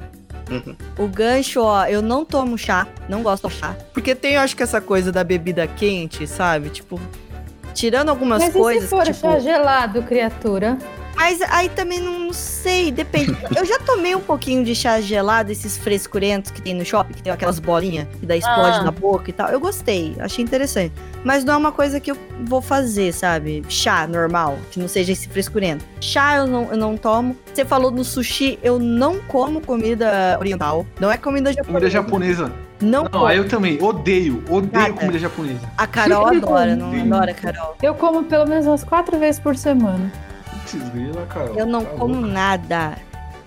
Uhum. O gancho, ó, eu não tomo chá, não gosto de chá. Porque tem, eu acho que essa coisa da bebida quente, sabe? Tipo, tirando algumas Mas coisas. e se for tipo, chá gelado, criatura? Mas aí também não sei, depende. (laughs) Eu já tomei um pouquinho de chá gelado, esses frescurentos que tem no shopping, que tem aquelas bolinhas que daí explode Ah. na boca e tal. Eu gostei, achei interessante. Mas não é uma coisa que eu vou fazer, sabe? Chá normal, que não seja esse frescurento. Chá eu não, eu não tomo. Você falou no sushi, eu não como comida oriental. Não é comida japonesa. Comida japonesa. Não, Não, como. eu também odeio, odeio Nada. comida japonesa. A Carol (laughs) adora, não adora, Carol. Eu como pelo menos umas quatro vezes por semana. Cara. Eu não Tá como louco. nada.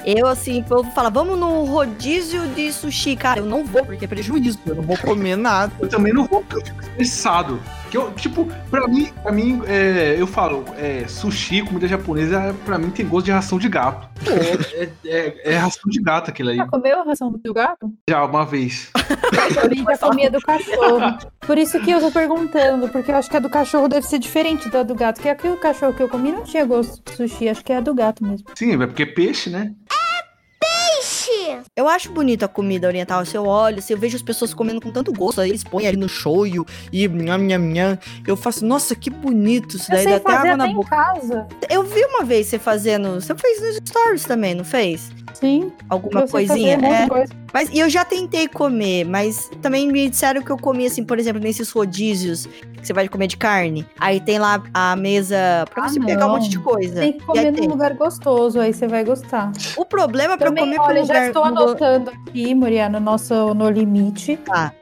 Eu, assim, o povo fala, vamos no rodízio de sushi. Cara, eu não vou, porque é prejuízo. Eu não vou comer nada. Eu também não vou, porque eu fico estressado. Que eu, tipo, pra mim, pra mim é, eu falo, é, sushi, comida japonesa, pra mim tem gosto de ração de gato. É, (laughs) é- é ração de gato aquilo aí. Já comeu a ração do teu gato? Já uma vez. Eu já comia do cachorro. Por isso que eu tô perguntando, porque eu acho que a do cachorro deve ser diferente da do gato. Que aquele cachorro que eu comi não tinha gosto de sushi, acho que é a do gato mesmo. Sim, é porque é peixe, né? Eu acho bonita a comida oriental. Se eu olho, se eu vejo as pessoas comendo com tanto gosto, aí eles põem ali no shoyu e nham, nham, nham. Eu faço, nossa, que bonito isso Eu daí. Dá sei até fazer água até na em boca. casa. Eu vi uma vez você fazendo. Você fez nos stories também, não fez? Sim. Alguma eu coisinha? É. coisa. Mas e eu já tentei comer, mas também me disseram que eu comi, assim, por exemplo, nesses rodízios que você vai comer de carne. Aí tem lá a mesa pra Ah, você pegar um não. monte de coisa. Tem que comer num tem. lugar gostoso, aí você vai gostar. O problema pra eu Também, comer olha, lugar. Já estou no- anotando aqui, Muriá, no nosso No Limite. Tá.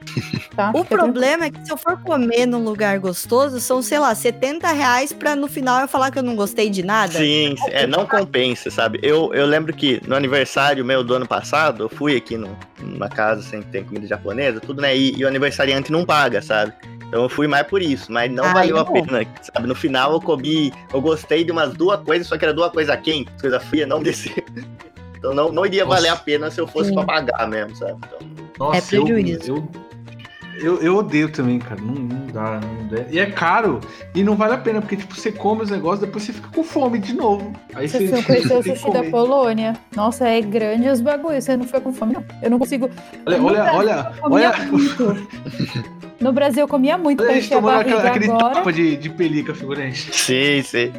Tá? (laughs) O problema é que se eu for comer num lugar gostoso, são, sei lá, 70 reais pra no final eu falar que eu não gostei de nada. Sim, sim, é, não compensa, sabe? Eu, eu lembro que no aniversário meu do ano passado, eu fui aqui no, numa casa sem tem comida japonesa, tudo, né? E, e o aniversariante não paga, sabe? Então eu fui mais por isso, mas não Ai, valeu a não. pena, sabe? No final eu comi, eu gostei de umas duas coisas, só que era duas coisas quentes, coisa fria, não desceu. (laughs) Então não, não iria Nossa. valer a pena se eu fosse Sim. pra pagar mesmo, sabe? Então, Nossa, É prejuízo. Eu, eu, eu, eu odeio também, cara. Não, não dá, não dá. E é caro e não vale a pena, porque tipo, você come os negócios, depois você fica com fome de novo. Aí Você você, (laughs) conheceu o sushi da. Polônia? Nossa, é grande os bagulhos. Você não foi com fome, não. Eu não consigo. Olha, olha, olha, olha. (laughs) No Brasil eu comia muito pra encher a barriga aquela- aquele agora. tapa de, de pelica figurante. sim, sim.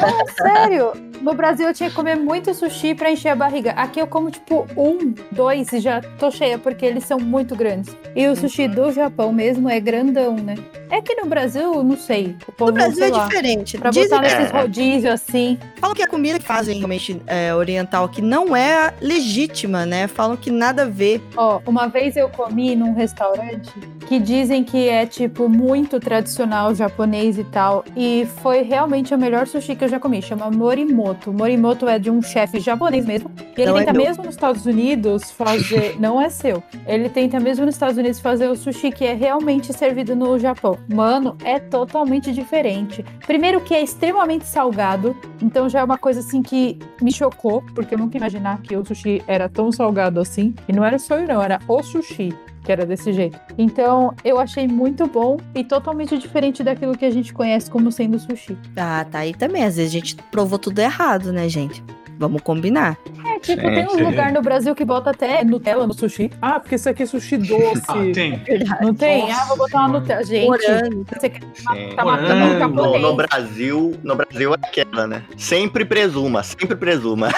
Não, sério. No Brasil eu tinha que comer muito sushi pra encher a barriga. Aqui eu como tipo um, dois e já tô cheia, porque eles são muito grandes. E o sushi do Japão mesmo é grandão, né? É que no Brasil, não sei. O povo, No Brasil é lá, diferente. Pra Dizem botar que nesses É. rodízios assim. Falam que a comida que fazem realmente é, oriental aqui não é legítima, né? Falam que nada a ver. Ó, uma vez eu comi num restaurante que dizem que é, tipo, muito tradicional japonês e tal. E foi realmente o melhor sushi que eu já comi. Chama Morimoto. Morimoto é de um chefe japonês mesmo. E ele Não é tenta meu. mesmo nos Estados Unidos fazer. (laughs) não é seu. Ele tenta mesmo nos Estados Unidos fazer o sushi que é realmente servido no Japão. Mano, é totalmente diferente. Primeiro que é extremamente salgado. Então já é uma coisa assim que me chocou, porque eu nunca imaginar que o sushi era tão salgado assim. E não era só eu, não, era o sushi que era desse jeito. Então, eu achei muito bom e totalmente diferente daquilo que a gente conhece como sendo sushi. Ah, tá aí também. Às vezes a gente provou tudo errado, né, gente? Vamos combinar. É, tipo, Sim, tem uns sim. lugares no Brasil que bota até Nutella no sushi. Ah, porque isso aqui é sushi doce. Ah, tem. Não tem? Nossa ah, vou botar uma. Nutella. Gente, Morango. você quer sim. tá matando um japonês. no Brasil, no Brasil é aquela, né? Sempre presuma, sempre presuma.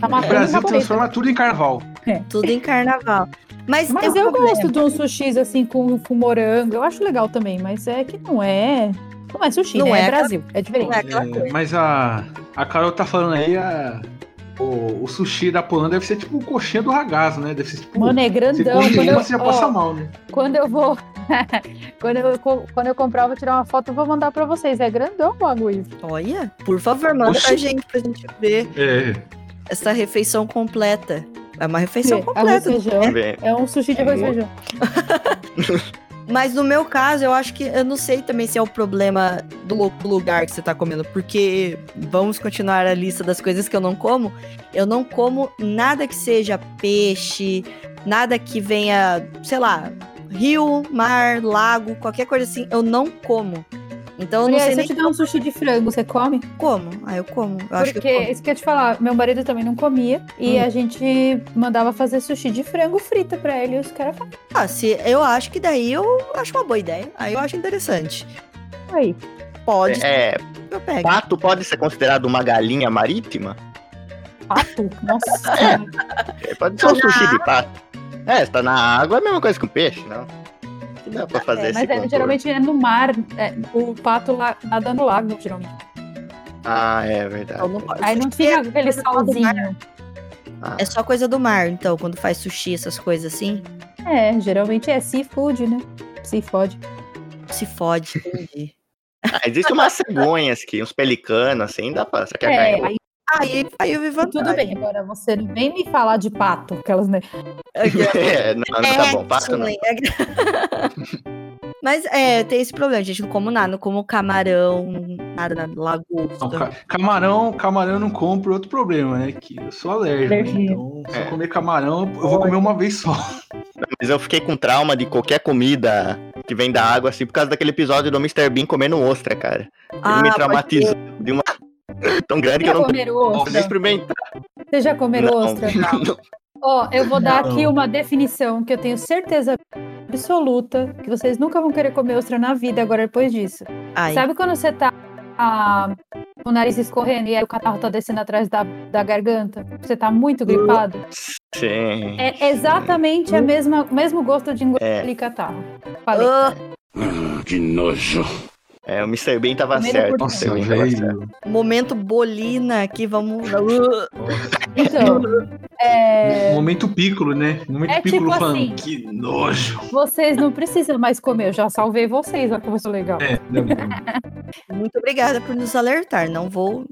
Tá O um Brasil japonês. transforma tudo em carnaval. Tudo em carnaval. Mas, Mas um eu problema. gosto de um sushi assim com, com morango. Eu acho legal também, mas é que não é. Não é sushi, Não né? é É aquela- Brasil. É diferente. É É, mas a, a Carol tá falando aí, a, o, o sushi da Polônia deve ser tipo o coxinha do ragazo, né? Deve ser tipo. Mano, é você grandão. uma, eu, você já ó, passa mal, né? quando eu vou. (laughs) quando, eu, quando eu comprar, eu vou tirar uma foto e vou mandar pra vocês. É grandão o bagulho. Olha, por favor, manda pra Oxi. gente pra gente ver É. essa refeição completa. É uma refeição É, arroz completa. e feijão. É um sushi de arroz e feijão. (laughs) Mas no meu caso, eu acho que eu não sei também se é o problema do lu- do lugar que você tá comendo, porque vamos continuar a lista das coisas que eu não como. Eu não como nada que seja peixe, nada que venha, sei lá, rio, mar, lago, qualquer coisa assim, eu não como. Então eu não sei se eu nem te der um sushi de frango, você come? como. Ah, eu como. Eu acho que eu Porque, como. isso que eu ia te falar, meu marido também não comia. E Hum. a gente mandava fazer sushi de frango frita pra ele. E os caras falavam, Ah, se, eu acho que daí eu acho uma boa ideia. Aí eu acho interessante. aí, Pode, É, eu pego. pato pode ser considerado uma galinha marítima? pato? Nossa. (laughs) É, Pode ser um sushi de pato. É, se tá na água é a mesma coisa que um peixe, não? Que dá pra fazer esse Mas é, geralmente é no mar. é, o pato lá nada no lago, geralmente. Ah, é verdade. Então não. Aí não Sushi fica é aquele salzinho. Ah, É só coisa do mar, então, quando faz sushi, essas coisas assim. É, geralmente é seafood, né? Seafood. Se fode, entendi. Ah, existem umas cegonhas aqui, uns pelicanos, assim, dá pra... Você quer É, ganhar? aí Aí, aí eu vi vantagem. tudo bem. Agora você não vem me falar de pato, aquelas, né? (laughs) É, (laughs) não, não tá bom, pato não. É- (laughs) Mas é, tem esse problema, gente. Não como nada, não como camarão, nada na lagosta. Não, ca- camarão, camarão eu não como por outro problema, né? Que eu sou alérgico. né? Então, se eu É. comer camarão, eu vou comer uma vez só. Mas eu fiquei com trauma de qualquer comida que vem da água, assim, por causa daquele episódio do Mr. Bean comendo ostra, cara. Ele Ah, me traumatizou de uma... (laughs) tão grande que Já eu não posso ostra? experimentar. Vocês já Não, ostra? não. Ó, eu vou dar Não. aqui uma definição que eu tenho certeza absoluta que vocês nunca vão querer comer ostra na vida agora depois disso. Ai, Sabe quando você tá ah, com o nariz escorrendo e aí o catarro tá descendo atrás da, da garganta? Você tá muito gripado? Sim. É exatamente a mesma, o mesmo gosto de engolir É. catarro. Falei. ah, Que nojo. É, o Mr. Bean tava Primeiro certo. por Nossa, Mr. Bean tava certo. velho. momento bolina aqui, vamos. (laughs) Então, é, Momento pícolo, né? Momento É pícolo tipo falando, assim. que nojo. vocês não precisam mais comer, eu já salvei vocês, olha como eu sou legal. É, não, (laughs) muito obrigada por nos alertar. Não vou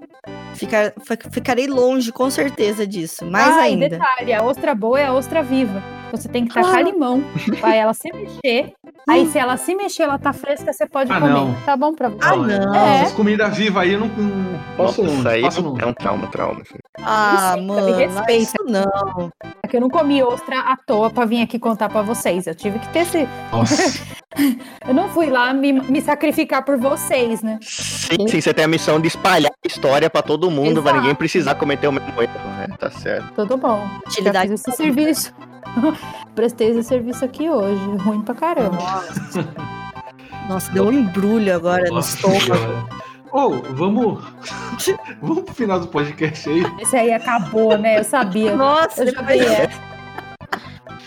ficar. fi- Ficarei longe, com certeza, disso. Mais ah, e ainda. detalhe, a ostra boa é a ostra viva. Você tem que tacar Claro. limão, pra ela se mexer Aí se ela se mexer, ela tá fresca, você pode Ah, comer. não. Tá bom pra você. Ah, não. É. Essas comidas vivas aí eu não, não posso não. isso aí Posso não. é um trauma, trauma. assim. Ah, Licença, mano, me não é respeita. isso não. É que eu não comi ostra à toa pra vir aqui contar pra vocês. Eu tive que ter esse. Nossa. (laughs) Eu não fui lá me, me sacrificar por vocês, né? Sim, sim, você tem a missão de espalhar a história pra todo mundo, pra Exato. ninguém precisar cometer o mesmo erro. né? Tá certo. Tudo bom. Utilidade esse serviço. (laughs) Prestei esse serviço aqui hoje. Ruim pra caramba. Nossa, deu um embrulho agora no Nossa estômago. senhora. Ô, vamos. (laughs) vamos pro final do podcast aí. Esse aí acabou, né? Eu sabia. Nossa, Eu já depois... vi é.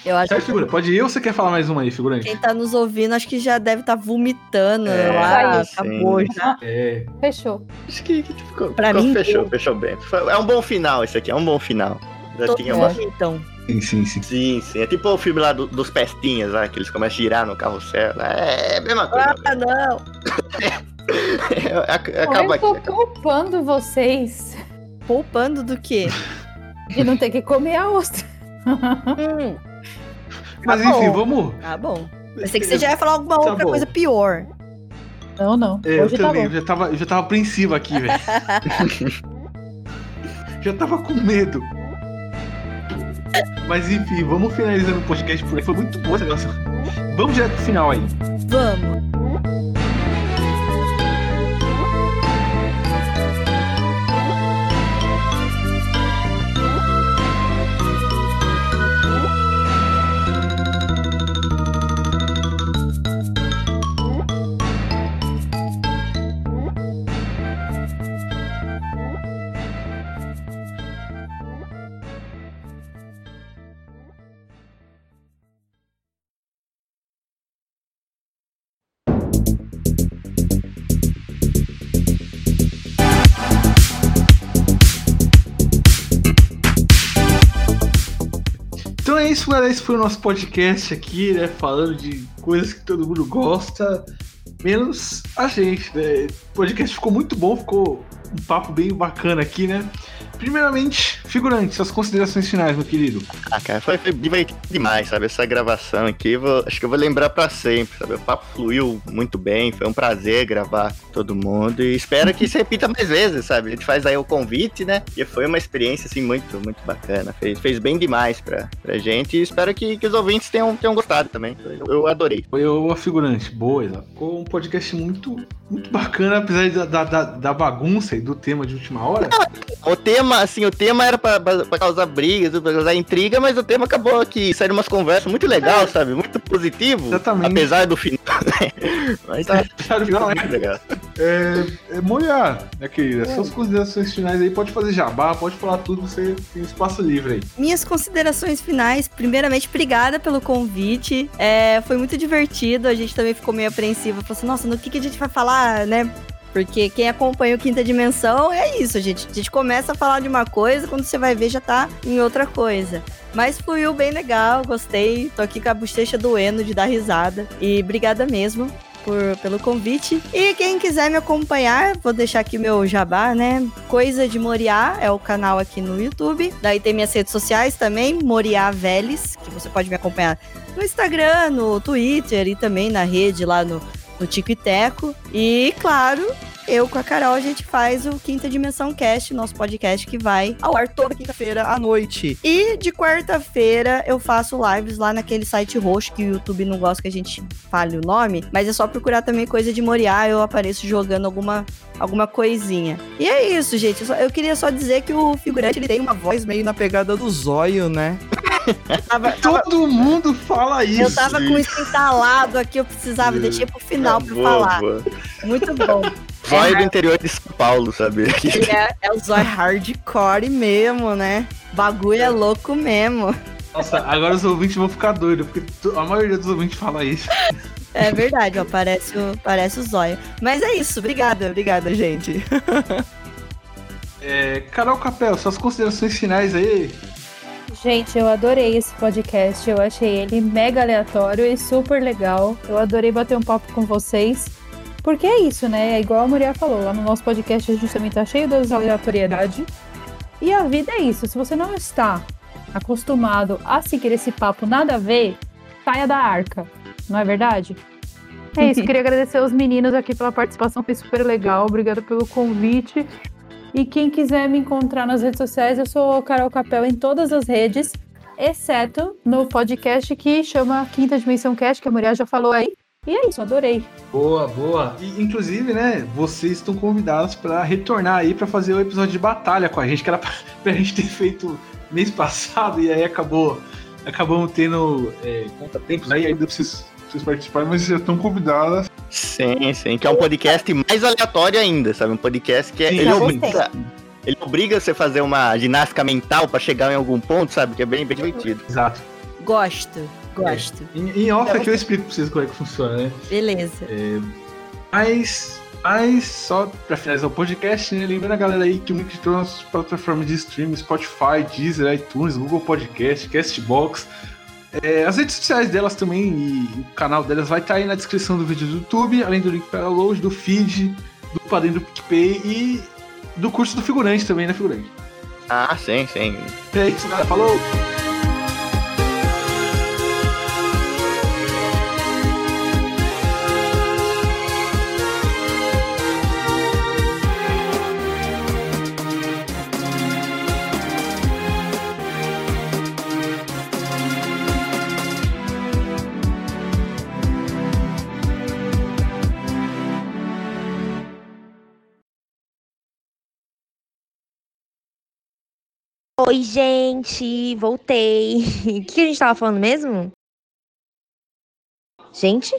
Eu acho Certo, figura? Pode ir ou você quer falar mais uma aí, figurante? quem tá nos ouvindo, acho que já deve estar vomitando É, lá. sim. Acabou já. É. Fechou. Acho que, que ficou, Pra ficou- mim, fechou, deu. fechou bem. É um bom final esse aqui, é um bom final. Já tinha uma... vomitam. Sim, sim, sim. Sim, sim. É tipo o filme lá do- dos pestinhas, lá, que eles começam a girar no carrossel. É a mesma coisa. Ah, não. (laughs) É, ac- acaba eu tô aqui. culpando vocês Poupando do quê? de não ter que comer a ostra. Hum, Mas Tá enfim, bom. vamos. tá bom. Pensei que você já ia falar alguma Tá outra bom. coisa pior. Não, não. É, eu tá também, bom. eu já tava, eu já tava apreensivo aqui, velho. (laughs) já tava com medo. Mas enfim, vamos finalizando o podcast por aí. Foi muito bom esse negócio. Vamos direto pro final aí. Vamos. É isso, galera. Esse foi o nosso podcast aqui, né? Falando de coisas que todo mundo gosta, menos a gente, né? O podcast ficou muito bom, ficou um papo bem bacana aqui, né? Primeiramente, figurante, suas considerações finais, meu querido. Ah, cara, foi, foi divertido demais, sabe? Essa gravação aqui, vou- acho que eu vou lembrar pra sempre, sabe? O papo fluiu muito bem, foi um prazer gravar com todo mundo e espero que se repita mais vezes, sabe? A gente faz aí o convite, né? E foi uma experiência, assim, muito, muito bacana. Fez, fez bem demais pra, pra gente e espero que, que os ouvintes tenham, tenham gostado também. Eu, eu adorei. Foi o a figurante, boa, Isa. Ficou um podcast muito, muito bacana, apesar da, da, da- da bagunça e do tema de última hora. O tema, assim, o tema era pra, pra- pra causar brigas, pra causar intriga, mas o tema acabou aqui, saíram umas conversas muito legal, sabe? Muito positivo. Exatamente. Apesar do final. (laughs) mas tá Claro que não, é. muito legal. É, é Moia, né, querida? Suas considerações finais aí, pode fazer jabá, pode falar tudo, você tem espaço livre aí. Minhas considerações finais, primeiramente, obrigada pelo convite. É, foi muito divertido, a gente também ficou meio apreensiva. Falou assim, nossa, no que, que a gente vai falar, né? Porque quem acompanha o Quinta Dimensão é isso, gente. A gente começa a falar de uma coisa, quando você vai ver já tá em outra coisa. Mas fluiu bem legal, gostei. Tô aqui com a bochecha doendo de dar risada. E obrigada mesmo por, pelo convite. E quem quiser me acompanhar, vou deixar aqui meu jabá, né? Coisa de Moriá é o canal aqui no YouTube. Daí tem minhas redes sociais também, Moriá Veles, que você pode me acompanhar no Instagram, no Twitter e também na rede lá no, no Tico e Teco. E, claro, eu com a Carol, a gente faz o Quinta Dimensão Cast, nosso podcast que vai ao ar toda quinta-feira à noite. E de quarta-feira eu faço lives lá naquele site roxo que o YouTube não gosta que a gente fale o nome, mas é só procurar também coisa de Moriá, eu apareço jogando alguma alguma coisinha. E é isso, gente. Eu, só- eu queria só dizer que o figurante ele tem uma voz meio na pegada do zóio, né? (laughs) Tava- tava- Todo mundo fala isso. eu tava com isso entalado aqui, eu precisava, deixei pro final pra Boa, falar. boa. Muito bom. (laughs) Zóio É. do interior de São Paulo, sabe? É, é o zóio hardcore mesmo, né? Bagulho é louco mesmo. Nossa, agora os ouvintes vão ficar doidos, porque a maioria dos ouvintes fala isso. (laughs) É verdade, ó, parece o, parece o zóio. Mas é isso, obrigada, obrigada, gente. (laughs) É, Carol Capel, suas considerações finais aí. Gente, eu adorei esse podcast. Eu achei ele mega aleatório e super legal. Eu adorei bater um papo com vocês. Porque é isso, né? É igual a Muriel falou, lá no nosso podcast a gente também tá cheio das aleatoriedade. E a vida é isso. Se você não está acostumado a seguir esse papo nada a ver, saia da arca. Não é verdade? É isso, queria (laughs) agradecer aos meninos aqui pela participação, foi super legal. Obrigada pelo convite. E quem quiser me encontrar nas redes sociais, eu sou Carol Capel em todas as redes, exceto no podcast que chama Quinta Dimensão Cast, que a Muriel já falou aí. E é isso, adorei. Boa, boa. E, inclusive, né, vocês estão convidados para retornar aí para fazer o episódio de batalha com a gente, que era pra, (laughs) pra gente ter feito mês passado e aí acabou acabamos tendo é, contratempos aí, ainda vocês, vocês participarem, mas já estão convidadas. Sim, sim, que é um podcast mais aleatório ainda, sabe? Um podcast que é, Sim, ele obriga. Ele obriga você a fazer uma ginástica mental pra chegar em algum ponto, sabe? Que é bem, bem divertido. Exato. Gosto, gosto. Em, em off aqui eu explico pra vocês como é que funciona, né? Beleza. É, mas, mas só pra finalizar o podcast, né? Lembrando a galera aí que o link de todas as plataformas de streaming, Spotify, Deezer, iTunes, Google Podcast, Castbox. É, as redes sociais delas também e o canal delas vai estar aí na descrição do vídeo do YouTube, além do link para download, do feed, do padrinho do PicPay e do curso do figurante também, né, figurante? Ah, sim, sim. É isso, galera. Falou! Oi, gente, voltei. O (laughs) que a gente tava falando mesmo? Gente?